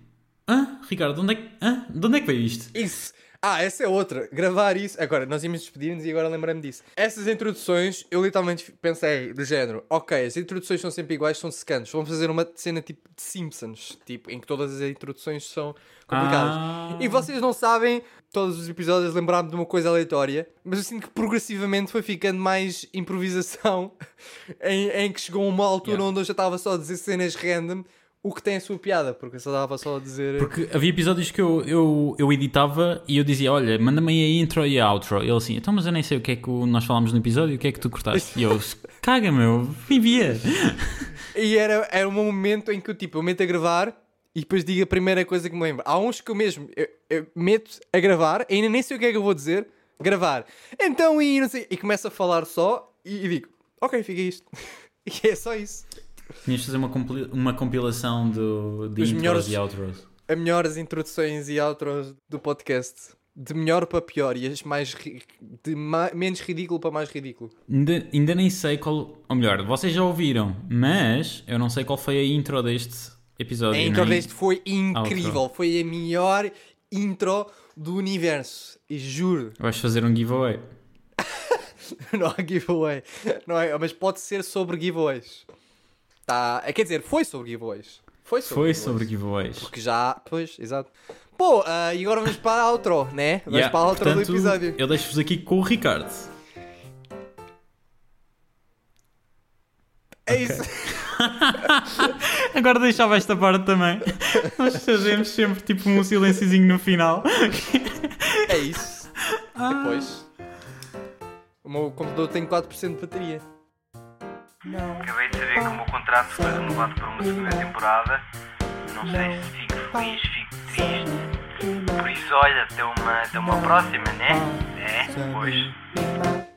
hã? Ricardo, de onde é que, hã? De onde é que veio isto? Isso. Ah, essa é outra. Gravar isso. Agora, nós íamos despedir-nos e agora lembrei-me disso. Essas introduções, eu literalmente pensei do género: ok, as introduções são sempre iguais, são secantes. Vamos fazer uma cena tipo de Simpsons, tipo, em que todas as introduções são complicadas. Ah. E vocês não sabem, todos os episódios lembrar-me de uma coisa aleatória, mas eu sinto que progressivamente foi ficando mais improvisação, em, em que chegou uma altura Yeah. onde eu já estava só a dizer cenas random. O que tem a sua piada, porque eu só estava só a dizer. Porque havia episódios que eu, eu, eu editava e eu dizia, olha, manda-me aí a intro e a outro. Ele assim, então mas eu nem sei o que é que nós falámos no episódio, o que é que tu cortaste? E eu, caga meu, envia. E era, era um momento em que eu, tipo, eu meto a gravar e depois digo a primeira coisa que me lembro. Há uns que eu mesmo eu, eu meto a gravar, ainda nem sei o que é que eu vou dizer, gravar. Então, e não sei, e começo a falar só e, e digo, ok, fica isto. e é só isso. Tinhas de fazer uma, compila- uma compilação do, de Dos intros melhores- e outros. As melhores introduções e outros do podcast. De melhor para pior e as mais ri- de ma- menos ridículo para mais ridículo. Ainda, ainda nem sei qual. Ou melhor, vocês já ouviram, mas eu não sei qual foi a intro deste episódio. A intro nem- deste foi incrível. Foi a melhor intro do universo. E juro. Vais fazer um giveaway. não há giveaway. Não é, mas pode ser sobre giveaways. Tá, quer dizer, foi sobre giveaways. Foi sobre Foi giveaways. sobre giveaways. Porque já, pois, exato. Pô, ah, e agora vamos para a outro, né? Vamos Yeah, para a outro portanto, do episódio. Eu deixo-vos aqui com o Ricardo. É isso. Agora deixava esta parte também. Nós fazemos sempre tipo um silênciozinho no final. É isso. Ah. Depois. O meu computador tem 4% de bateria. Acabei de saber que o meu contrato foi renovado por uma segunda temporada. Não sei se fico feliz, fico triste. Por isso, olha, até uma, até uma próxima, né? É, pois.